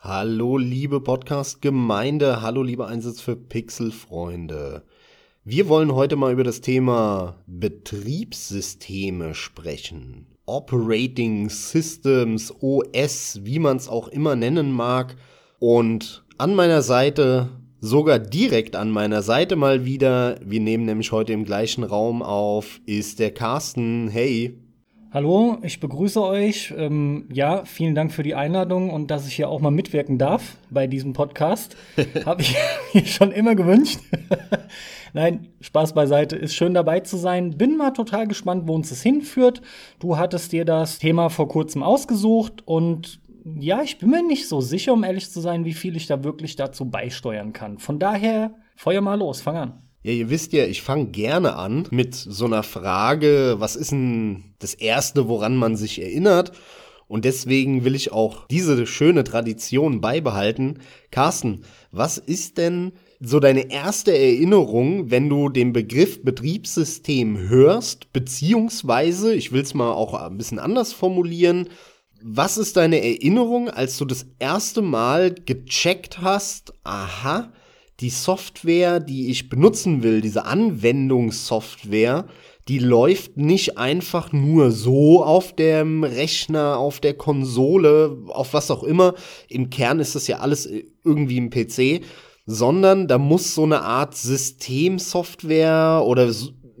Hallo liebe Podcast-Gemeinde, hallo liebe Einsatz für Pixel-Freunde. Wir wollen heute mal über das Thema Betriebssysteme sprechen. Operating Systems, OS, wie man es auch immer nennen mag. Und an meiner Seite, sogar direkt an meiner Seite mal wieder, wir nehmen nämlich heute im gleichen Raum auf, ist der Carsten. Hey. Hallo, ich begrüße euch. Ähm, ja, vielen Dank für die Einladung und dass ich hier auch mal mitwirken darf bei diesem Podcast. Habe ich mir schon immer gewünscht. Nein, Spaß beiseite. Ist schön dabei zu sein. Bin mal total gespannt, wo uns das hinführt. Du hattest dir das Thema vor kurzem ausgesucht und ja, ich bin mir nicht so sicher, um ehrlich zu sein, wie viel ich da wirklich dazu beisteuern kann. Von daher, feuer mal los, fang an. Ja, ihr wisst ja, ich fange gerne an mit so einer Frage, was ist denn das Erste, woran man sich erinnert? Und deswegen will ich auch diese schöne Tradition beibehalten. Carsten, was ist denn so deine erste Erinnerung, wenn du den Begriff Betriebssystem hörst, beziehungsweise, ich will es mal auch ein bisschen anders formulieren, was ist deine Erinnerung, als du das erste Mal gecheckt hast, aha, die Software, die ich benutzen will, diese Anwendungssoftware, die läuft nicht einfach nur so auf dem Rechner, auf der Konsole, auf was auch immer. Im Kern ist das ja alles irgendwie im PC, sondern da muss so eine Art Systemsoftware oder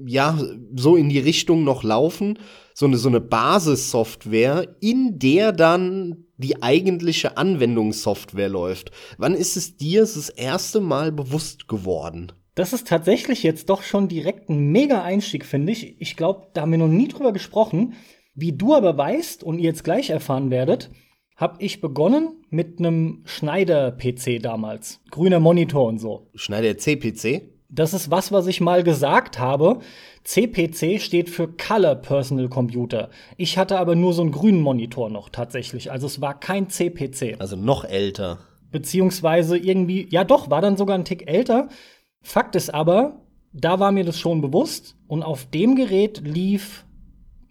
ja, so in die Richtung noch laufen. So eine, so eine Basissoftware, in der dann die eigentliche Anwendungssoftware läuft. Wann ist es dir das erste Mal bewusst geworden? Das ist tatsächlich jetzt doch schon direkt ein mega Einstieg, finde ich. Ich glaube, da haben wir noch nie drüber gesprochen. Wie du aber weißt und ihr jetzt gleich erfahren werdet, habe ich begonnen mit einem Schneider-PC damals. Grüner Monitor und so. Schneider CPC? Das ist was, was ich mal gesagt habe. CPC steht für Color Personal Computer. Ich hatte aber nur so einen grünen Monitor noch tatsächlich. Also es war kein CPC. Also noch älter. Beziehungsweise irgendwie, ja doch, war dann sogar ein Tick älter. Fakt ist aber, da war mir das schon bewusst und auf dem Gerät lief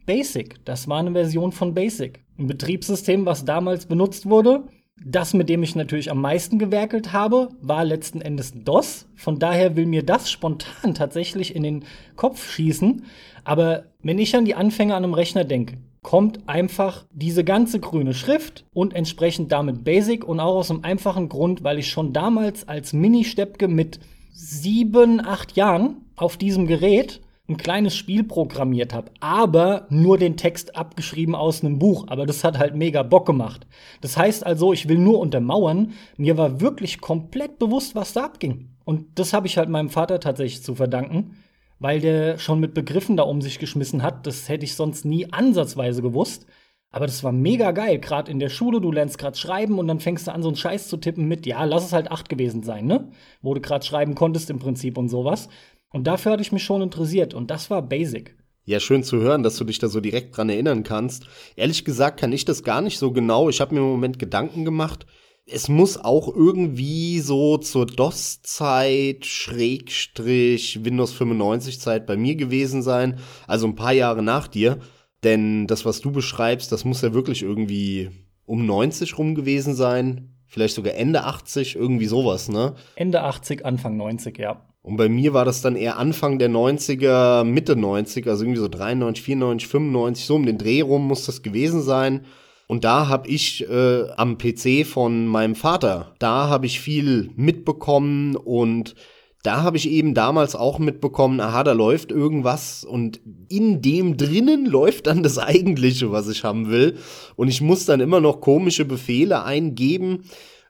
Basic. Das war eine Version von Basic. Ein Betriebssystem, was damals benutzt wurde. Das, mit dem ich natürlich am meisten gewerkelt habe, war letzten Endes DOS. Von daher will mir das spontan tatsächlich in den Kopf schießen. Aber wenn ich an die Anfänge an einem Rechner denke, kommt einfach diese ganze grüne Schrift und entsprechend damit Basic und auch aus einem einfachen Grund, weil ich schon damals als Mini-Steppke mit sieben, acht Jahren auf diesem Gerät ein kleines Spiel programmiert habe, aber nur den Text abgeschrieben aus einem Buch. Aber das hat halt mega Bock gemacht. Das heißt also, ich will nur untermauern, mir war wirklich komplett bewusst, was da abging. Und das habe ich halt meinem Vater tatsächlich zu verdanken, weil der schon mit Begriffen da um sich geschmissen hat. Das hätte ich sonst nie ansatzweise gewusst. Aber das war mega geil, gerade in der Schule, du lernst gerade schreiben und dann fängst du an, so einen Scheiß zu tippen mit, ja, lass es halt acht gewesen sein, ne? Wo du gerade schreiben konntest im Prinzip und sowas. Und dafür hatte ich mich schon interessiert und das war Basic. Ja, schön zu hören, dass du dich da so direkt dran erinnern kannst. Ehrlich gesagt kann ich das gar nicht so genau. Ich habe mir im Moment Gedanken gemacht. Es muss auch irgendwie so zur DOS-Zeit, Schrägstrich, Windows 95-Zeit bei mir gewesen sein. Also ein paar Jahre nach dir. Denn das, was du beschreibst, das muss ja wirklich irgendwie um 90 rum gewesen sein. Vielleicht sogar Ende 80, irgendwie sowas, ne? Ende 80, Anfang 90, ja. Und bei mir war das dann eher Anfang der 90er, Mitte 90er, also irgendwie so 93, 94, 95, so um den Dreh rum muss das gewesen sein. Und da habe ich äh, am PC von meinem Vater, da habe ich viel mitbekommen und da habe ich eben damals auch mitbekommen, aha, da läuft irgendwas und in dem drinnen läuft dann das eigentliche, was ich haben will. Und ich muss dann immer noch komische Befehle eingeben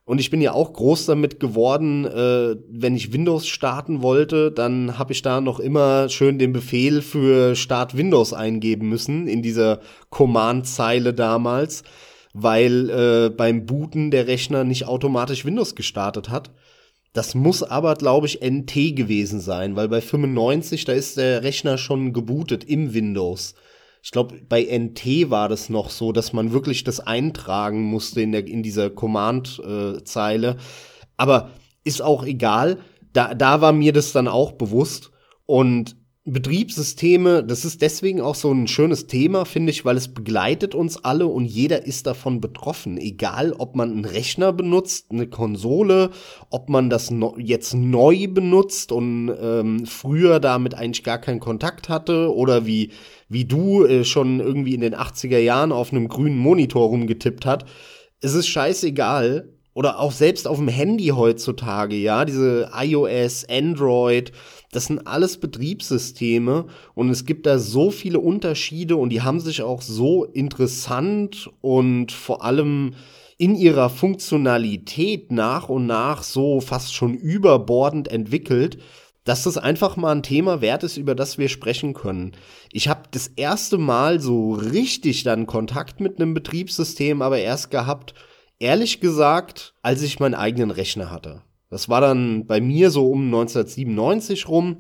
und ich bin ja auch groß damit geworden, äh, wenn ich Windows starten wollte, dann habe ich da noch immer schön den Befehl für Start Windows eingeben müssen in dieser Command-Zeile damals, weil äh, beim Booten der Rechner nicht automatisch Windows gestartet hat. Das muss aber, glaube ich, NT gewesen sein, weil bei 95, da ist der Rechner schon gebootet im Windows ich glaube, bei NT war das noch so, dass man wirklich das eintragen musste in, der, in dieser Command-Zeile. Aber ist auch egal. Da, da war mir das dann auch bewusst. Und Betriebssysteme, das ist deswegen auch so ein schönes Thema, finde ich, weil es begleitet uns alle und jeder ist davon betroffen. Egal, ob man einen Rechner benutzt, eine Konsole, ob man das jetzt neu benutzt und ähm, früher damit eigentlich gar keinen Kontakt hatte oder wie, wie du äh, schon irgendwie in den 80er Jahren auf einem grünen Monitor rumgetippt hat. Es scheißegal. Oder auch selbst auf dem Handy heutzutage, ja, diese iOS, Android, das sind alles Betriebssysteme und es gibt da so viele Unterschiede und die haben sich auch so interessant und vor allem in ihrer Funktionalität nach und nach so fast schon überbordend entwickelt, dass das einfach mal ein Thema wert ist, über das wir sprechen können. Ich habe das erste Mal so richtig dann Kontakt mit einem Betriebssystem aber erst gehabt, ehrlich gesagt, als ich meinen eigenen Rechner hatte. Das war dann bei mir so um 1997 rum.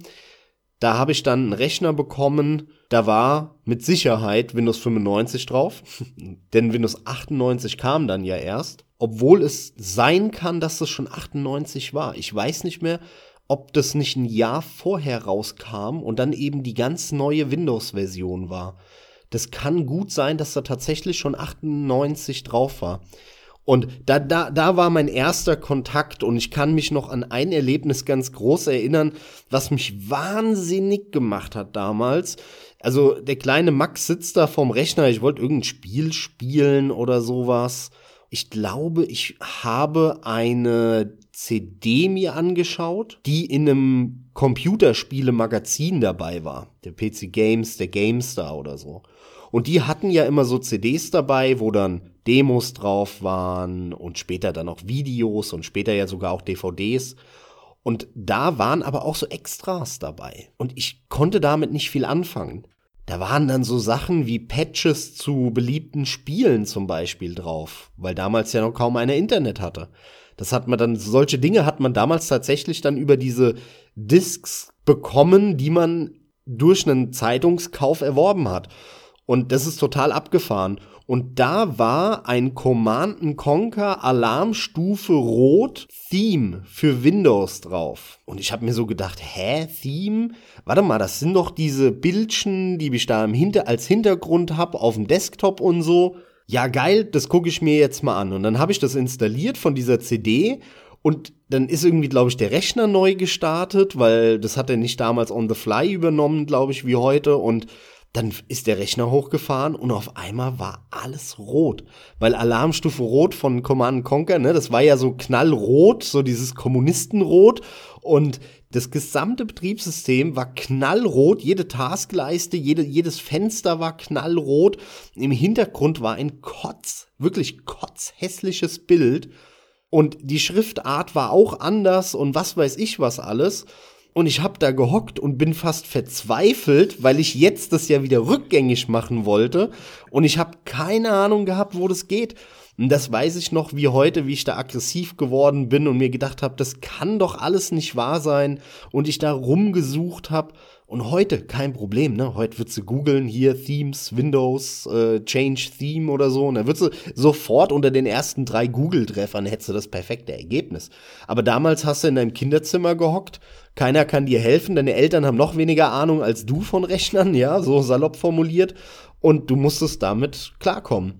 Da habe ich dann einen Rechner bekommen, da war mit Sicherheit Windows 95 drauf, denn Windows 98 kam dann ja erst, obwohl es sein kann, dass das schon 98 war. Ich weiß nicht mehr, ob das nicht ein Jahr vorher rauskam und dann eben die ganz neue Windows-Version war. Das kann gut sein, dass da tatsächlich schon 98 drauf war. Und da, da, da war mein erster Kontakt und ich kann mich noch an ein Erlebnis ganz groß erinnern, was mich wahnsinnig gemacht hat damals. Also der kleine Max sitzt da vorm Rechner, ich wollte irgendein Spiel spielen oder sowas. Ich glaube, ich habe eine CD mir angeschaut, die in einem Computerspiele-Magazin dabei war. Der PC Games, der GameStar oder so. Und die hatten ja immer so CDs dabei, wo dann Demos drauf waren und später dann auch Videos und später ja sogar auch DVDs. Und da waren aber auch so Extras dabei. Und ich konnte damit nicht viel anfangen. Da waren dann so Sachen wie Patches zu beliebten Spielen zum Beispiel drauf, weil damals ja noch kaum einer Internet hatte. Das hat man dann, solche Dinge hat man damals tatsächlich dann über diese Discs bekommen, die man durch einen Zeitungskauf erworben hat. Und das ist total abgefahren. Und da war ein Command Conquer Alarmstufe Rot Theme für Windows drauf. Und ich habe mir so gedacht, hä, Theme? Warte mal, das sind doch diese Bildchen, die ich da im Hinter als Hintergrund habe auf dem Desktop und so. Ja, geil, das gucke ich mir jetzt mal an. Und dann habe ich das installiert von dieser CD und dann ist irgendwie, glaube ich, der Rechner neu gestartet, weil das hat er nicht damals on the fly übernommen, glaube ich, wie heute. Und dann ist der Rechner hochgefahren und auf einmal war alles rot. Weil Alarmstufe Rot von Command Conquer, ne, das war ja so knallrot, so dieses Kommunistenrot. Und das gesamte Betriebssystem war knallrot, jede Taskleiste, jede, jedes Fenster war knallrot. Im Hintergrund war ein Kotz, wirklich kotzhässliches Bild. Und die Schriftart war auch anders und was weiß ich was alles. Und ich habe da gehockt und bin fast verzweifelt, weil ich jetzt das ja wieder rückgängig machen wollte. Und ich habe keine Ahnung gehabt, wo das geht. Und das weiß ich noch wie heute, wie ich da aggressiv geworden bin und mir gedacht habe, das kann doch alles nicht wahr sein. Und ich da rumgesucht habe. Und heute kein Problem, ne? Heute wird sie googeln, hier Themes, Windows, äh, Change Theme oder so. Und dann wird sie sofort unter den ersten drei Google-Treffern hättest du das perfekte Ergebnis. Aber damals hast du in deinem Kinderzimmer gehockt, keiner kann dir helfen, deine Eltern haben noch weniger Ahnung als du von Rechnern, ja, so salopp formuliert. Und du musstest damit klarkommen.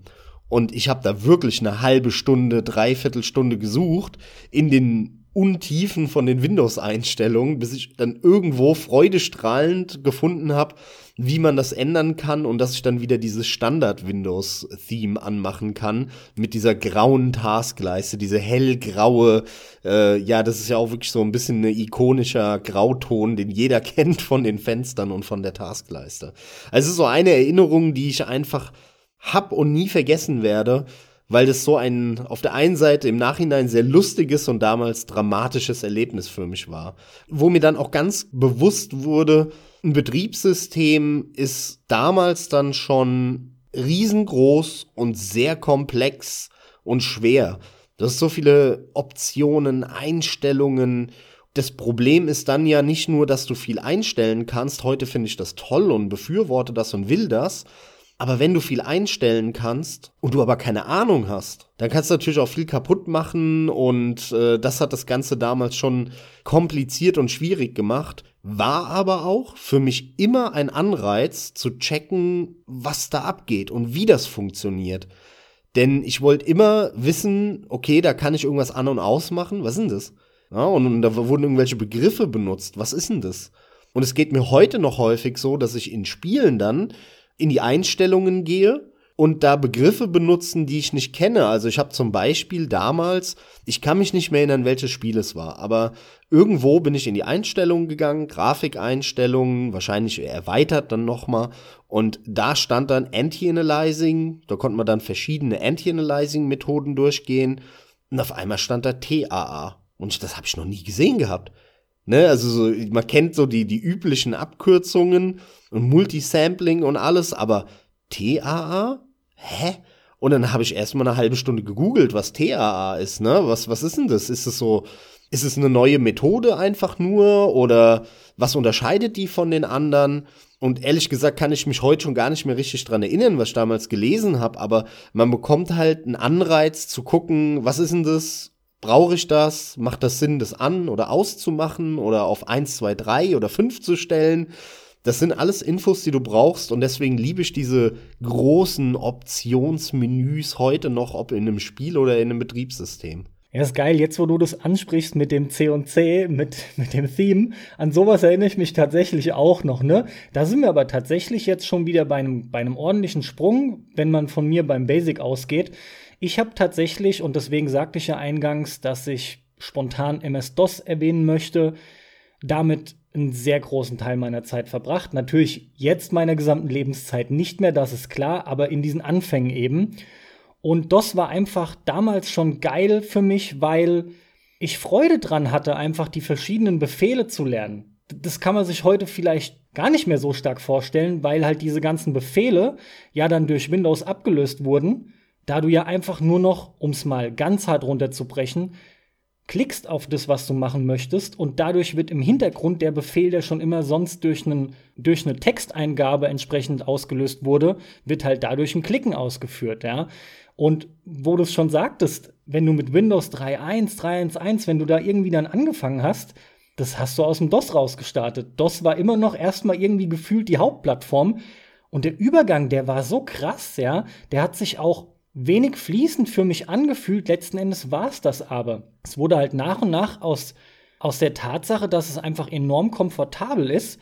Und ich habe da wirklich eine halbe Stunde, dreiviertel Stunde gesucht in den Untiefen von den Windows-Einstellungen, bis ich dann irgendwo freudestrahlend gefunden habe, wie man das ändern kann und dass ich dann wieder dieses Standard-Windows-Theme anmachen kann mit dieser grauen Taskleiste, diese hellgraue, äh, ja, das ist ja auch wirklich so ein bisschen ein ikonischer Grauton, den jeder kennt von den Fenstern und von der Taskleiste. Also so eine Erinnerung, die ich einfach hab und nie vergessen werde, weil das so ein auf der einen Seite im Nachhinein sehr lustiges und damals dramatisches Erlebnis für mich war, wo mir dann auch ganz bewusst wurde, ein Betriebssystem ist damals dann schon riesengroß und sehr komplex und schwer. Das ist so viele Optionen, Einstellungen. Das Problem ist dann ja nicht nur, dass du viel einstellen kannst. Heute finde ich das toll und befürworte das und will das, Aber wenn du viel einstellen kannst und du aber keine Ahnung hast, dann kannst du natürlich auch viel kaputt machen und äh, das hat das Ganze damals schon kompliziert und schwierig gemacht. War aber auch für mich immer ein Anreiz zu checken, was da abgeht und wie das funktioniert. Denn ich wollte immer wissen, okay, da kann ich irgendwas an und ausmachen. Was ist denn das? Ja, und, und da wurden irgendwelche Begriffe benutzt. Was ist denn das? Und es geht mir heute noch häufig so, dass ich in Spielen dann in die Einstellungen gehe und da Begriffe benutzen, die ich nicht kenne. Also ich habe zum Beispiel damals, ich kann mich nicht mehr erinnern, welches Spiel es war, aber irgendwo bin ich in die Einstellungen gegangen, Grafikeinstellungen, wahrscheinlich erweitert dann nochmal. Und da stand dann Anti-Analyzing, da konnte man dann verschiedene Anti-Analyzing-Methoden durchgehen. Und auf einmal stand da TAA. Und das habe ich noch nie gesehen gehabt. Ne, also so, man kennt so die, die üblichen Abkürzungen und Multisampling und alles, aber TAA? Hä? Und dann habe ich erstmal eine halbe Stunde gegoogelt, was TAA ist, ne? Was, was ist denn das? Ist es so, ist es eine neue Methode einfach nur oder was unterscheidet die von den anderen? Und ehrlich gesagt kann ich mich heute schon gar nicht mehr richtig dran erinnern, was ich damals gelesen habe, aber man bekommt halt einen Anreiz zu gucken, was ist denn das? Brauche ich das? Macht das Sinn, das an oder auszumachen oder auf 1, 2, 3 oder 5 zu stellen? Das sind alles Infos, die du brauchst und deswegen liebe ich diese großen Optionsmenüs heute noch, ob in einem Spiel oder in einem Betriebssystem. Ja, ist geil. Jetzt, wo du das ansprichst mit dem C und C, mit, mit dem Theme, an sowas erinnere ich mich tatsächlich auch noch, ne? Da sind wir aber tatsächlich jetzt schon wieder bei einem, bei einem ordentlichen Sprung, wenn man von mir beim Basic ausgeht. Ich habe tatsächlich, und deswegen sagte ich ja eingangs, dass ich spontan MS-DOS erwähnen möchte, damit einen sehr großen Teil meiner Zeit verbracht. Natürlich jetzt meiner gesamten Lebenszeit nicht mehr, das ist klar, aber in diesen Anfängen eben. Und DOS war einfach damals schon geil für mich, weil ich Freude dran hatte, einfach die verschiedenen Befehle zu lernen. Das kann man sich heute vielleicht gar nicht mehr so stark vorstellen, weil halt diese ganzen Befehle ja dann durch Windows abgelöst wurden da du ja einfach nur noch, um es mal ganz hart runterzubrechen, klickst auf das, was du machen möchtest und dadurch wird im Hintergrund der Befehl, der schon immer sonst durch, einen, durch eine Texteingabe entsprechend ausgelöst wurde, wird halt dadurch ein Klicken ausgeführt, ja. Und wo du es schon sagtest, wenn du mit Windows 3.1, 3.1.1, wenn du da irgendwie dann angefangen hast, das hast du aus dem DOS rausgestartet. DOS war immer noch erstmal irgendwie gefühlt die Hauptplattform. Und der Übergang, der war so krass, ja, der hat sich auch wenig fließend für mich angefühlt. Letzten Endes war es das aber. Es wurde halt nach und nach aus, aus der Tatsache, dass es einfach enorm komfortabel ist,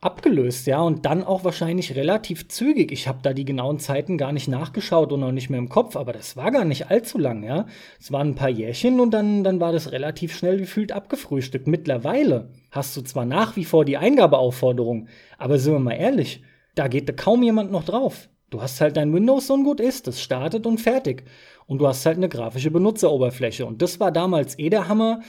abgelöst, ja, und dann auch wahrscheinlich relativ zügig. Ich habe da die genauen Zeiten gar nicht nachgeschaut und noch nicht mehr im Kopf, aber das war gar nicht allzu lang, ja. Es waren ein paar Jährchen und dann, dann war das relativ schnell gefühlt abgefrühstückt. Mittlerweile hast du zwar nach wie vor die Eingabeaufforderung, aber sind wir mal ehrlich, da geht kaum jemand noch drauf. Du hast halt dein Windows so ein gut ist, das startet und fertig. Und du hast halt eine grafische Benutzeroberfläche. Und das war damals eh der Hammer,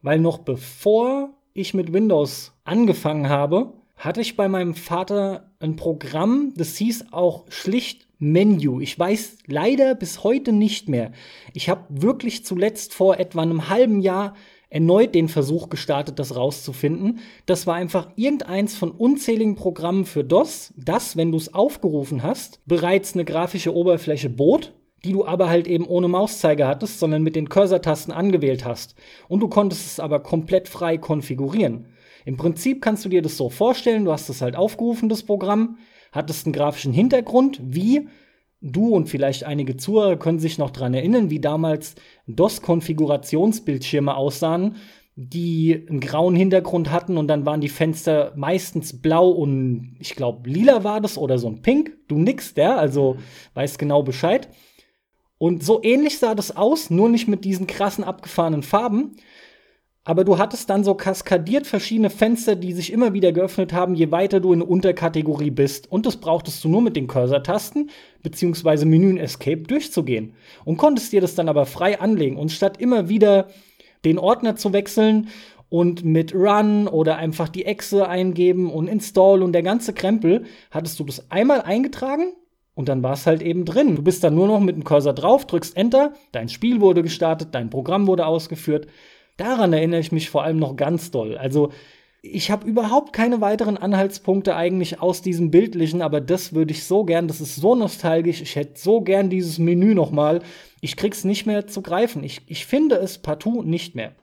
weil noch bevor ich mit Windows angefangen habe, hatte ich bei meinem Vater ein Programm, das hieß auch schlicht Menu. Ich weiß leider bis heute nicht mehr. Ich habe wirklich zuletzt vor etwa einem halben Jahr erneut den Versuch gestartet, das rauszufinden. Das war einfach irgendeins von unzähligen Programmen für DOS, das, wenn du es aufgerufen hast, bereits eine grafische Oberfläche bot, die du aber halt eben ohne Mauszeiger hattest, sondern mit den Cursor-Tasten angewählt hast. Und du konntest es aber komplett frei konfigurieren. Im Prinzip kannst du dir das so vorstellen, du hast es halt aufgerufen, das Programm, hattest einen grafischen Hintergrund, wie Du und vielleicht einige Zuhörer können sich noch daran erinnern, wie damals DOS-Konfigurationsbildschirme aussahen, die einen grauen Hintergrund hatten und dann waren die Fenster meistens blau und ich glaube lila war das oder so ein Pink. Du nix, ja, also weißt genau Bescheid. Und so ähnlich sah das aus, nur nicht mit diesen krassen abgefahrenen Farben. Aber du hattest dann so kaskadiert verschiedene Fenster, die sich immer wieder geöffnet haben, je weiter du in eine Unterkategorie bist. Und das brauchtest du nur mit den Cursor-Tasten bzw. Menü Escape durchzugehen. Und konntest dir das dann aber frei anlegen. Und statt immer wieder den Ordner zu wechseln und mit Run oder einfach die Exe eingeben und Install und der ganze Krempel, hattest du das einmal eingetragen und dann war es halt eben drin. Du bist dann nur noch mit dem Cursor drauf, drückst Enter, dein Spiel wurde gestartet, dein Programm wurde ausgeführt Daran erinnere ich mich vor allem noch ganz doll. Also ich habe überhaupt keine weiteren Anhaltspunkte eigentlich aus diesem Bildlichen, aber das würde ich so gern, das ist so nostalgisch, ich hätte so gern dieses Menü noch mal. Ich krieg's nicht mehr zu greifen. Ich, ich finde es partout nicht mehr.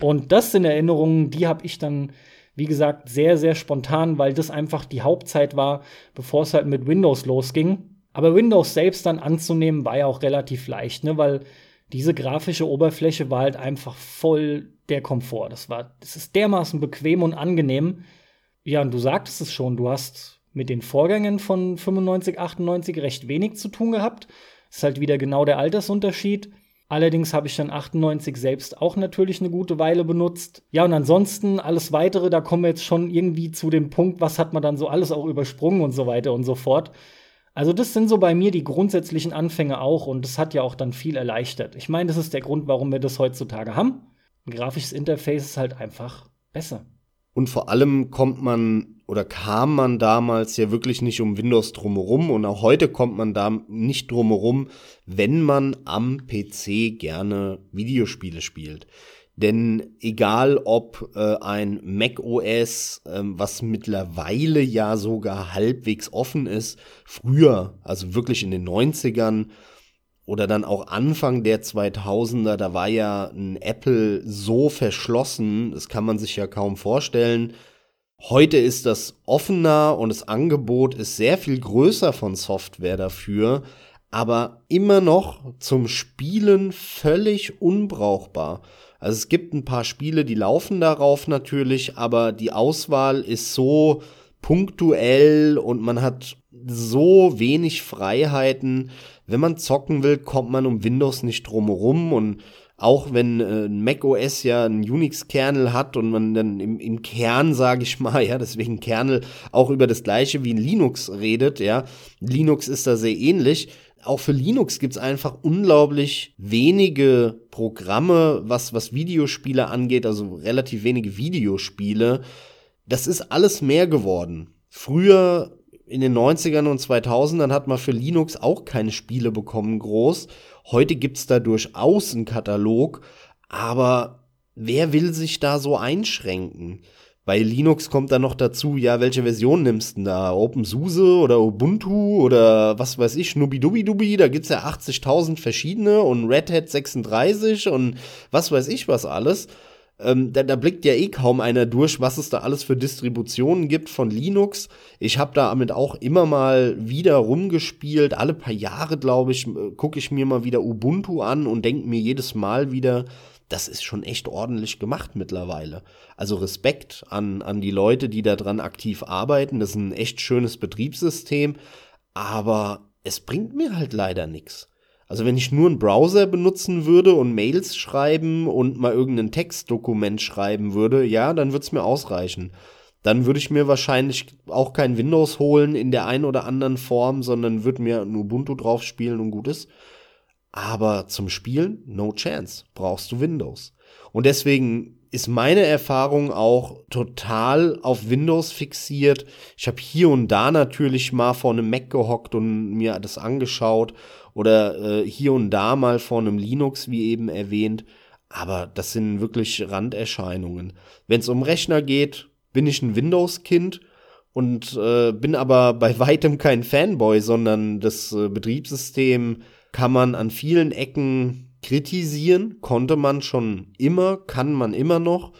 Und das sind Erinnerungen, die habe ich dann, wie gesagt, sehr, sehr spontan, weil das einfach die Hauptzeit war, bevor es halt mit Windows losging. Aber Windows selbst dann anzunehmen, war ja auch relativ leicht, ne? weil diese grafische Oberfläche war halt einfach voll der Komfort. Das war, das ist dermaßen bequem und angenehm. Ja, und du sagtest es schon, du hast mit den Vorgängen von 95, 98 recht wenig zu tun gehabt. Ist halt wieder genau der Altersunterschied. Allerdings habe ich dann 98 selbst auch natürlich eine gute Weile benutzt. Ja, und ansonsten alles weitere, da kommen wir jetzt schon irgendwie zu dem Punkt, was hat man dann so alles auch übersprungen und so weiter und so fort. Also das sind so bei mir die grundsätzlichen Anfänge auch und das hat ja auch dann viel erleichtert. Ich meine, das ist der Grund, warum wir das heutzutage haben. Ein grafisches Interface ist halt einfach besser. Und vor allem kommt man oder kam man damals ja wirklich nicht um Windows drumherum und auch heute kommt man da nicht drumherum, wenn man am PC gerne Videospiele spielt. Denn egal ob äh, ein Mac OS, äh, was mittlerweile ja sogar halbwegs offen ist, früher, also wirklich in den 90ern oder dann auch Anfang der 2000er, da war ja ein Apple so verschlossen, das kann man sich ja kaum vorstellen. Heute ist das offener und das Angebot ist sehr viel größer von Software dafür, aber immer noch zum Spielen völlig unbrauchbar. Also es gibt ein paar Spiele, die laufen darauf natürlich, aber die Auswahl ist so punktuell und man hat so wenig Freiheiten. Wenn man zocken will, kommt man um Windows nicht drumherum und auch wenn äh, Mac OS ja einen Unix-Kernel hat und man dann im, im Kern, sage ich mal, ja, deswegen Kernel auch über das gleiche wie in Linux redet, ja, Linux ist da sehr ähnlich, auch für Linux gibt's einfach unglaublich wenige Programme, was, was Videospiele angeht, also relativ wenige Videospiele. Das ist alles mehr geworden. Früher in den 90ern und 2000ern hat man für Linux auch keine Spiele bekommen groß. Heute gibt's da durchaus einen Katalog, aber wer will sich da so einschränken? Bei Linux kommt dann noch dazu, ja, welche Version nimmst du da? OpenSUSE oder Ubuntu oder was weiß ich, Nubidubidubi, da gibt's ja 80.000 verschiedene und Red Hat 36 und was weiß ich was alles. Ähm, da, da blickt ja eh kaum einer durch, was es da alles für Distributionen gibt von Linux. Ich habe damit auch immer mal wieder rumgespielt. Alle paar Jahre, glaube ich, gucke ich mir mal wieder Ubuntu an und denke mir jedes Mal wieder, das ist schon echt ordentlich gemacht mittlerweile. Also Respekt an, an die Leute, die daran aktiv arbeiten. Das ist ein echt schönes Betriebssystem, aber es bringt mir halt leider nichts. Also wenn ich nur einen Browser benutzen würde und Mails schreiben und mal irgendein Textdokument schreiben würde, ja, dann würde es mir ausreichen. Dann würde ich mir wahrscheinlich auch kein Windows holen in der einen oder anderen Form, sondern würde mir ein Ubuntu drauf spielen und gut ist. Aber zum Spielen, no chance, brauchst du Windows. Und deswegen ist meine Erfahrung auch total auf Windows fixiert. Ich habe hier und da natürlich mal vor einem Mac gehockt und mir das angeschaut oder äh, hier und da mal vor einem Linux, wie eben erwähnt. Aber das sind wirklich Randerscheinungen. Wenn es um Rechner geht, bin ich ein Windows-Kind und äh, bin aber bei weitem kein Fanboy, sondern das äh, Betriebssystem kann man an vielen Ecken kritisieren, konnte man schon immer, kann man immer noch.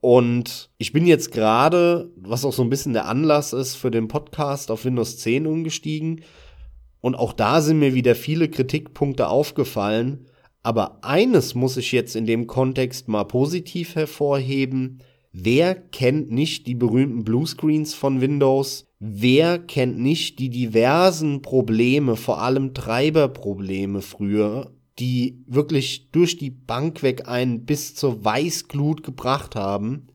Und ich bin jetzt gerade, was auch so ein bisschen der Anlass ist für den Podcast, auf Windows 10 umgestiegen. Und auch da sind mir wieder viele Kritikpunkte aufgefallen. Aber eines muss ich jetzt in dem Kontext mal positiv hervorheben. Wer kennt nicht die berühmten Bluescreens von Windows? Wer kennt nicht die diversen Probleme, vor allem Treiberprobleme früher, die wirklich durch die Bank weg einen bis zur Weißglut gebracht haben?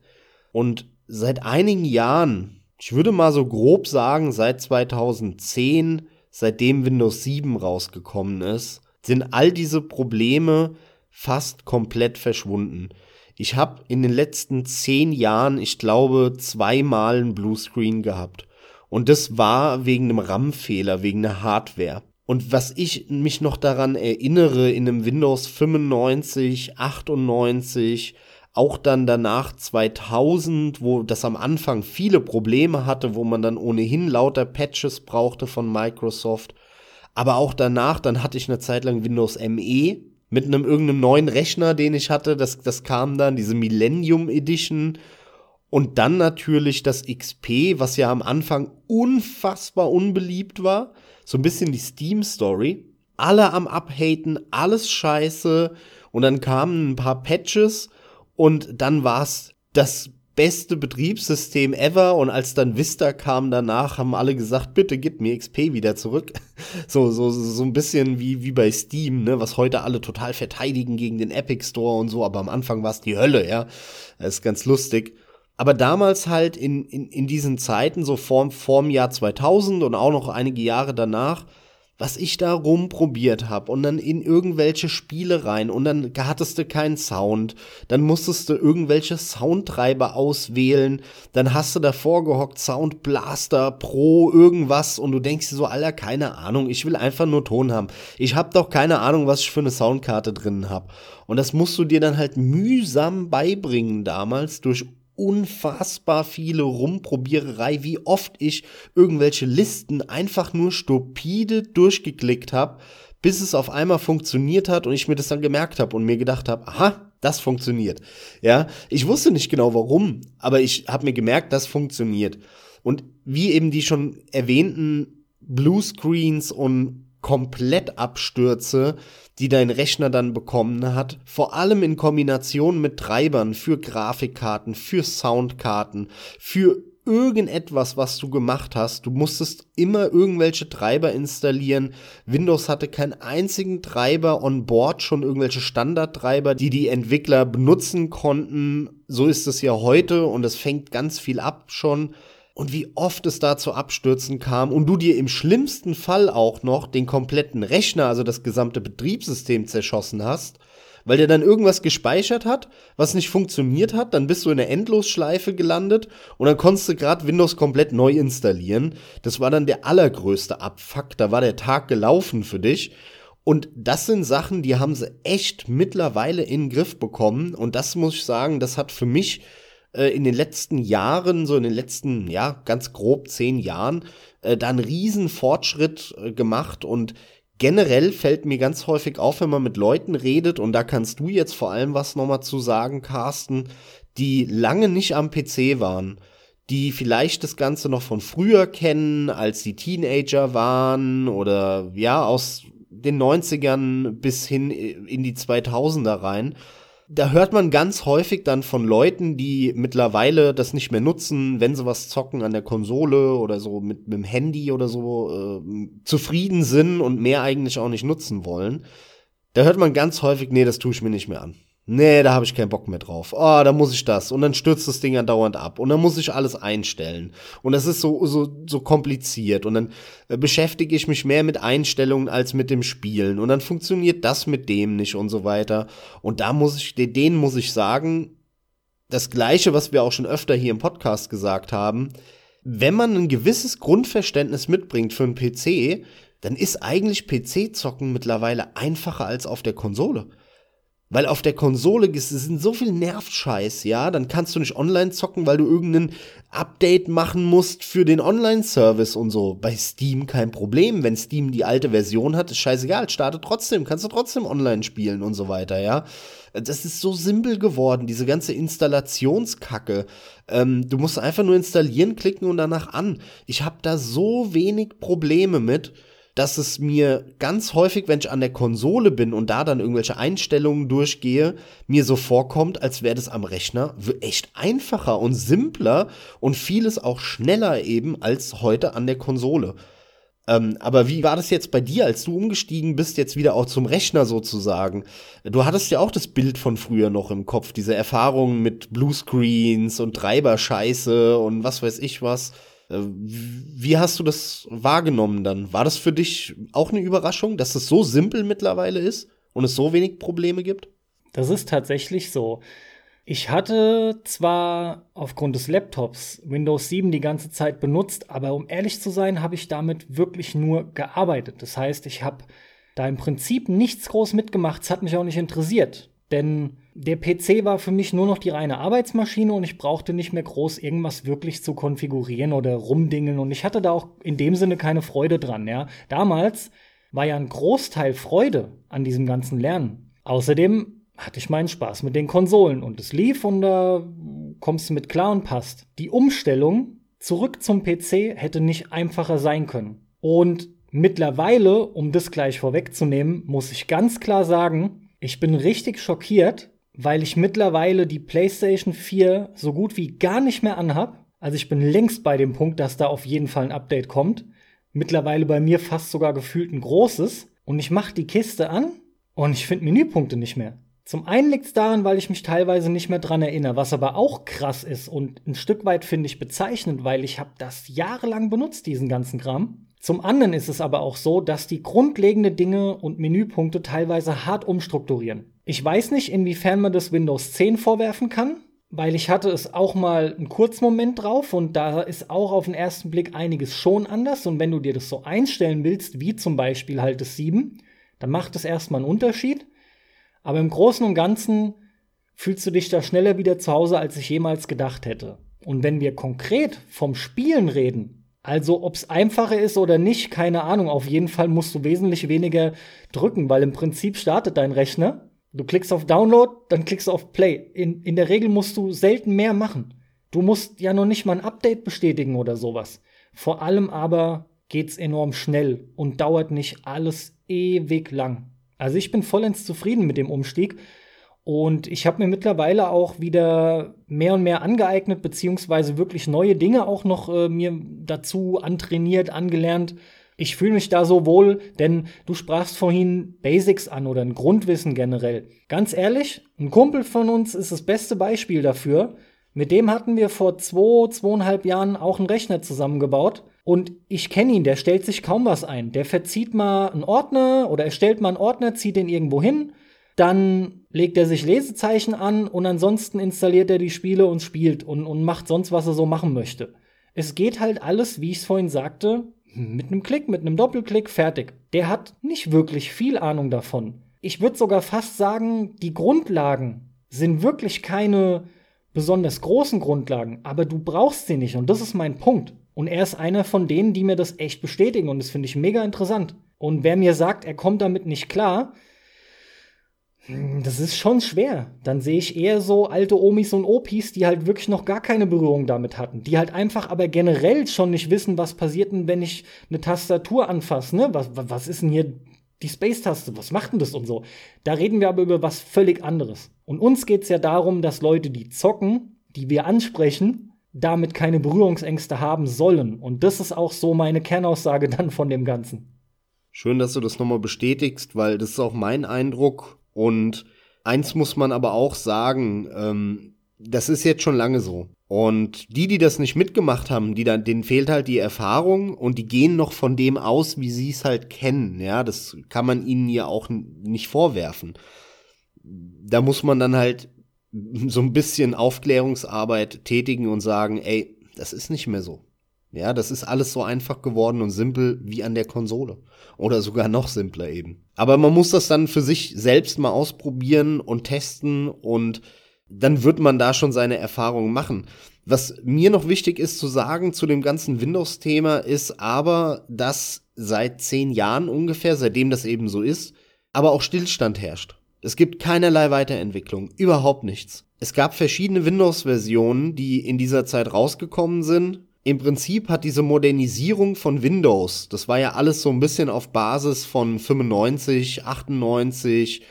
Und seit einigen Jahren, ich würde mal so grob sagen, seit 2010, seitdem Windows 7 rausgekommen ist, sind all diese Probleme fast komplett verschwunden. Ich habe in den letzten zehn Jahren, ich glaube, zweimal einen Bluescreen gehabt. Und das war wegen einem RAM-Fehler, wegen einer Hardware. Und was ich mich noch daran erinnere, in einem Windows 95, 98, auch dann danach 2000, wo das am Anfang viele Probleme hatte, wo man dann ohnehin lauter Patches brauchte von Microsoft. Aber auch danach, dann hatte ich eine Zeit lang Windows ME mit einem irgendeinem neuen Rechner, den ich hatte. Das, das kam dann, diese Millennium Edition. Und dann natürlich das XP, was ja am Anfang unfassbar unbeliebt war. So ein bisschen die Steam-Story. Alle am Abhaten, alles scheiße. Und dann kamen ein paar Patches und dann war's das beste Betriebssystem ever und als dann Vista kam danach, haben alle gesagt, bitte gib mir XP wieder zurück. So, so, so ein bisschen wie, wie bei Steam, ne, was heute alle total verteidigen gegen den Epic Store und so, aber am Anfang war es die Hölle, ja. Das ist ganz lustig. Aber damals halt in, in, in diesen Zeiten, so vorm, vorm Jahr 2000 und auch noch einige Jahre danach, was ich da rumprobiert habe und dann in irgendwelche Spiele rein und dann hattest du keinen Sound, dann musstest du irgendwelche Soundtreiber auswählen, dann hast du davor gehockt Sound Blaster Pro irgendwas und du denkst dir so, Alter, keine Ahnung, ich will einfach nur Ton haben. Ich hab doch keine Ahnung, was ich für eine Soundkarte drin hab. Und das musst du dir dann halt mühsam beibringen damals durch unfassbar viele Rumprobiererei, wie oft ich irgendwelche Listen einfach nur stupide durchgeklickt habe, bis es auf einmal funktioniert hat und ich mir das dann gemerkt habe und mir gedacht habe, aha, das funktioniert. Ja, ich wusste nicht genau warum, aber ich habe mir gemerkt, das funktioniert. Und wie eben die schon erwähnten Bluescreens und Komplettabstürze, die dein Rechner dann bekommen hat, vor allem in Kombination mit Treibern für Grafikkarten, für Soundkarten, für irgendetwas, was du gemacht hast. Du musstest immer irgendwelche Treiber installieren. Windows hatte keinen einzigen Treiber on board, schon irgendwelche Standardtreiber, die die Entwickler benutzen konnten. So ist es ja heute und es fängt ganz viel ab schon und wie oft es da zu Abstürzen kam und du dir im schlimmsten Fall auch noch den kompletten Rechner, also das gesamte Betriebssystem zerschossen hast, weil der dann irgendwas gespeichert hat, was nicht funktioniert hat, dann bist du in der Endlosschleife gelandet und dann konntest du gerade Windows komplett neu installieren. Das war dann der allergrößte Abfuck, da war der Tag gelaufen für dich. Und das sind Sachen, die haben sie echt mittlerweile in den Griff bekommen. Und das muss ich sagen, das hat für mich äh, in den letzten Jahren, so in den letzten, ja, ganz grob zehn Jahren, äh, da einen riesen Fortschritt äh, gemacht. Und generell fällt mir ganz häufig auf, wenn man mit Leuten redet, und da kannst du jetzt vor allem was nochmal zu sagen, Carsten, die lange nicht am PC waren, die vielleicht das Ganze noch von früher kennen, als die Teenager waren oder ja, aus den 90ern bis hin in die 2000er rein da hört man ganz häufig dann von Leuten, die mittlerweile das nicht mehr nutzen, wenn sie was zocken an der Konsole oder so mit, mit dem Handy oder so, äh, zufrieden sind und mehr eigentlich auch nicht nutzen wollen. Da hört man ganz häufig, nee, das tue ich mir nicht mehr an nee, da habe ich keinen Bock mehr drauf. Oh, da muss ich das. Und dann stürzt das Ding andauernd ab. Und dann muss ich alles einstellen. Und das ist so, so, so kompliziert. Und dann äh, beschäftige ich mich mehr mit Einstellungen als mit dem Spielen. Und dann funktioniert das mit dem nicht und so weiter. Und da muss ich, denen muss ich sagen, das Gleiche, was wir auch schon öfter hier im Podcast gesagt haben. Wenn man ein gewisses Grundverständnis mitbringt für einen PC, dann ist eigentlich PC-Zocken mittlerweile einfacher als auf der Konsole. Weil auf der Konsole sind so viel Nervscheiß, ja, dann kannst du nicht online zocken, weil du irgendein Update machen musst für den Online-Service und so. Bei Steam kein Problem. Wenn Steam die alte Version hat, ist scheißegal, starte trotzdem, kannst du trotzdem online spielen und so weiter, ja. Das ist so simpel geworden, diese ganze Installationskacke. Ähm, du musst einfach nur installieren, klicken und danach an. Ich habe da so wenig Probleme mit dass es mir ganz häufig, wenn ich an der Konsole bin und da dann irgendwelche Einstellungen durchgehe, mir so vorkommt, als wäre das am Rechner echt einfacher und simpler und vieles auch schneller eben als heute an der Konsole. Ähm, aber wie war das jetzt bei dir, als du umgestiegen bist, jetzt wieder auch zum Rechner sozusagen? Du hattest ja auch das Bild von früher noch im Kopf, diese Erfahrungen mit Bluescreens und Treiberscheiße und was weiß ich was. Äh, wie hast du das wahrgenommen dann? War das für dich auch eine Überraschung, dass es so simpel mittlerweile ist und es so wenig Probleme gibt? Das ist tatsächlich so. Ich hatte zwar aufgrund des Laptops Windows 7 die ganze Zeit benutzt, aber um ehrlich zu sein, habe ich damit wirklich nur gearbeitet. Das heißt, ich habe da im Prinzip nichts groß mitgemacht. Es hat mich auch nicht interessiert. Denn der PC war für mich nur noch die reine Arbeitsmaschine und ich brauchte nicht mehr groß irgendwas wirklich zu konfigurieren oder rumdingeln und ich hatte da auch in dem Sinne keine Freude dran, ja. Damals war ja ein Großteil Freude an diesem ganzen Lernen. Außerdem hatte ich meinen Spaß mit den Konsolen und es lief und da kommst du mit klar und passt. Die Umstellung zurück zum PC hätte nicht einfacher sein können. Und mittlerweile, um das gleich vorwegzunehmen, muss ich ganz klar sagen, ich bin richtig schockiert, weil ich mittlerweile die PlayStation 4 so gut wie gar nicht mehr anhab. Also ich bin längst bei dem Punkt, dass da auf jeden Fall ein Update kommt. Mittlerweile bei mir fast sogar gefühlt ein großes. Und ich mache die Kiste an und ich finde Menüpunkte nicht mehr. Zum einen liegt es daran, weil ich mich teilweise nicht mehr dran erinnere, was aber auch krass ist und ein Stück weit finde ich bezeichnend, weil ich habe das jahrelang benutzt, diesen ganzen Kram. Zum anderen ist es aber auch so, dass die grundlegende Dinge und Menüpunkte teilweise hart umstrukturieren. Ich weiß nicht, inwiefern man das Windows 10 vorwerfen kann, weil ich hatte es auch mal einen Kurzmoment drauf und da ist auch auf den ersten Blick einiges schon anders und wenn du dir das so einstellen willst, wie zum Beispiel halt das 7, dann macht es erstmal einen Unterschied. Aber im Großen und Ganzen fühlst du dich da schneller wieder zu Hause, als ich jemals gedacht hätte. Und wenn wir konkret vom Spielen reden, also ob es einfacher ist oder nicht, keine Ahnung, auf jeden Fall musst du wesentlich weniger drücken, weil im Prinzip startet dein Rechner. Du klickst auf Download, dann klickst du auf Play. In, in der Regel musst du selten mehr machen. Du musst ja noch nicht mal ein Update bestätigen oder sowas. Vor allem aber geht's enorm schnell und dauert nicht alles ewig lang. Also ich bin vollends zufrieden mit dem Umstieg. Und ich habe mir mittlerweile auch wieder mehr und mehr angeeignet, beziehungsweise wirklich neue Dinge auch noch äh, mir dazu antrainiert, angelernt. Ich fühle mich da so wohl, denn du sprachst vorhin Basics an oder ein Grundwissen generell. Ganz ehrlich, ein Kumpel von uns ist das beste Beispiel dafür. Mit dem hatten wir vor zwei, zweieinhalb Jahren auch einen Rechner zusammengebaut. Und ich kenne ihn, der stellt sich kaum was ein. Der verzieht mal einen Ordner oder er stellt mal einen Ordner, zieht den irgendwo hin, dann legt er sich Lesezeichen an und ansonsten installiert er die Spiele und spielt und, und macht sonst, was er so machen möchte. Es geht halt alles, wie ich es vorhin sagte, mit einem Klick, mit einem Doppelklick, fertig. Der hat nicht wirklich viel Ahnung davon. Ich würde sogar fast sagen, die Grundlagen sind wirklich keine besonders großen Grundlagen, aber du brauchst sie nicht und das ist mein Punkt. Und er ist einer von denen, die mir das echt bestätigen und das finde ich mega interessant. Und wer mir sagt, er kommt damit nicht klar, das ist schon schwer. Dann sehe ich eher so alte Omis und Opis, die halt wirklich noch gar keine Berührung damit hatten. Die halt einfach aber generell schon nicht wissen, was passiert denn, wenn ich eine Tastatur anfasse. Ne? Was, was ist denn hier die Space-Taste? Was macht denn das und so? Da reden wir aber über was völlig anderes. Und uns geht es ja darum, dass Leute, die zocken, die wir ansprechen, damit keine Berührungsängste haben sollen. Und das ist auch so meine Kernaussage dann von dem Ganzen. Schön, dass du das nochmal bestätigst, weil das ist auch mein Eindruck. Und eins muss man aber auch sagen, ähm, das ist jetzt schon lange so. Und die, die das nicht mitgemacht haben, die dann, denen fehlt halt die Erfahrung und die gehen noch von dem aus, wie sie es halt kennen. Ja, das kann man ihnen ja auch nicht vorwerfen. Da muss man dann halt so ein bisschen Aufklärungsarbeit tätigen und sagen, ey, das ist nicht mehr so. Ja, das ist alles so einfach geworden und simpel wie an der Konsole. Oder sogar noch simpler eben. Aber man muss das dann für sich selbst mal ausprobieren und testen und dann wird man da schon seine Erfahrungen machen. Was mir noch wichtig ist zu sagen zu dem ganzen Windows-Thema ist aber, dass seit zehn Jahren ungefähr, seitdem das eben so ist, aber auch Stillstand herrscht. Es gibt keinerlei Weiterentwicklung, überhaupt nichts. Es gab verschiedene Windows-Versionen, die in dieser Zeit rausgekommen sind. Im Prinzip hat diese Modernisierung von Windows, das war ja alles so ein bisschen auf Basis von 95, 98,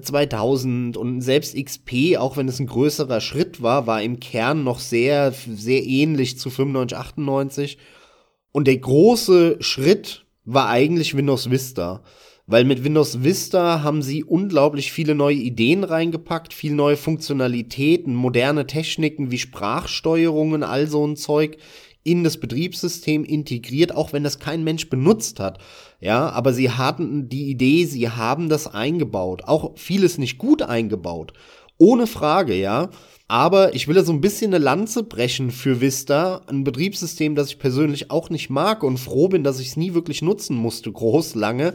2000 und selbst XP, auch wenn es ein größerer Schritt war, war im Kern noch sehr, sehr ähnlich zu 95, 98. Und der große Schritt war eigentlich Windows Vista weil mit Windows Vista haben sie unglaublich viele neue Ideen reingepackt, viel neue Funktionalitäten, moderne Techniken wie Sprachsteuerungen, all so ein Zeug in das Betriebssystem integriert, auch wenn das kein Mensch benutzt hat. Ja, aber sie hatten die Idee, sie haben das eingebaut. Auch vieles nicht gut eingebaut. Ohne Frage, ja. Aber ich will da so ein bisschen eine Lanze brechen für Vista, ein Betriebssystem, das ich persönlich auch nicht mag und froh bin, dass ich es nie wirklich nutzen musste, groß, lange.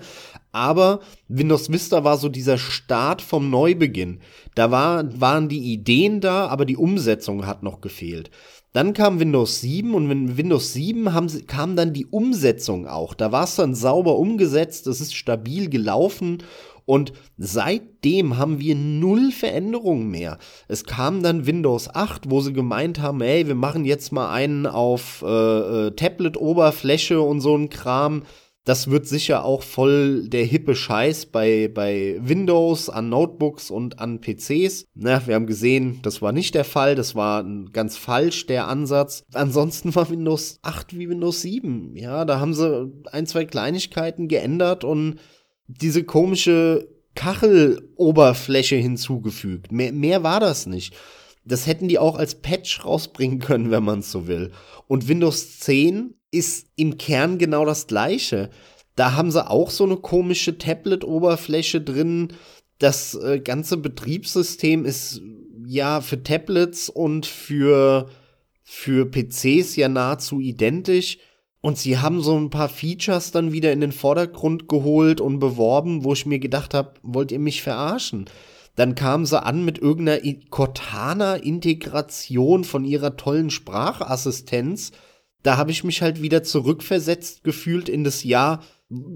Aber Windows Vista war so dieser Start vom Neubeginn. Da war, waren die Ideen da, aber die Umsetzung hat noch gefehlt. Dann kam Windows 7 und mit Windows 7 haben, kam dann die Umsetzung auch. Da war es dann sauber umgesetzt, es ist stabil gelaufen und seitdem haben wir null Veränderungen mehr. Es kam dann Windows 8, wo sie gemeint haben, hey, wir machen jetzt mal einen auf äh, äh, Tablet-Oberfläche und so ein Kram. Das wird sicher auch voll der hippe Scheiß bei, bei Windows, an Notebooks und an PCs. Na, wir haben gesehen, das war nicht der Fall. Das war ganz falsch, der Ansatz. Ansonsten war Windows 8 wie Windows 7. Ja, da haben sie ein, zwei Kleinigkeiten geändert und diese komische Kacheloberfläche hinzugefügt. Mehr, mehr war das nicht. Das hätten die auch als Patch rausbringen können, wenn man es so will. Und Windows 10 ist im Kern genau das gleiche. Da haben sie auch so eine komische Tablet-Oberfläche drin. Das äh, ganze Betriebssystem ist ja für Tablets und für, für PCs ja nahezu identisch. Und sie haben so ein paar Features dann wieder in den Vordergrund geholt und beworben, wo ich mir gedacht habe, wollt ihr mich verarschen? Dann kamen sie an mit irgendeiner Cortana-Integration von ihrer tollen Sprachassistenz. Da habe ich mich halt wieder zurückversetzt gefühlt in das Jahr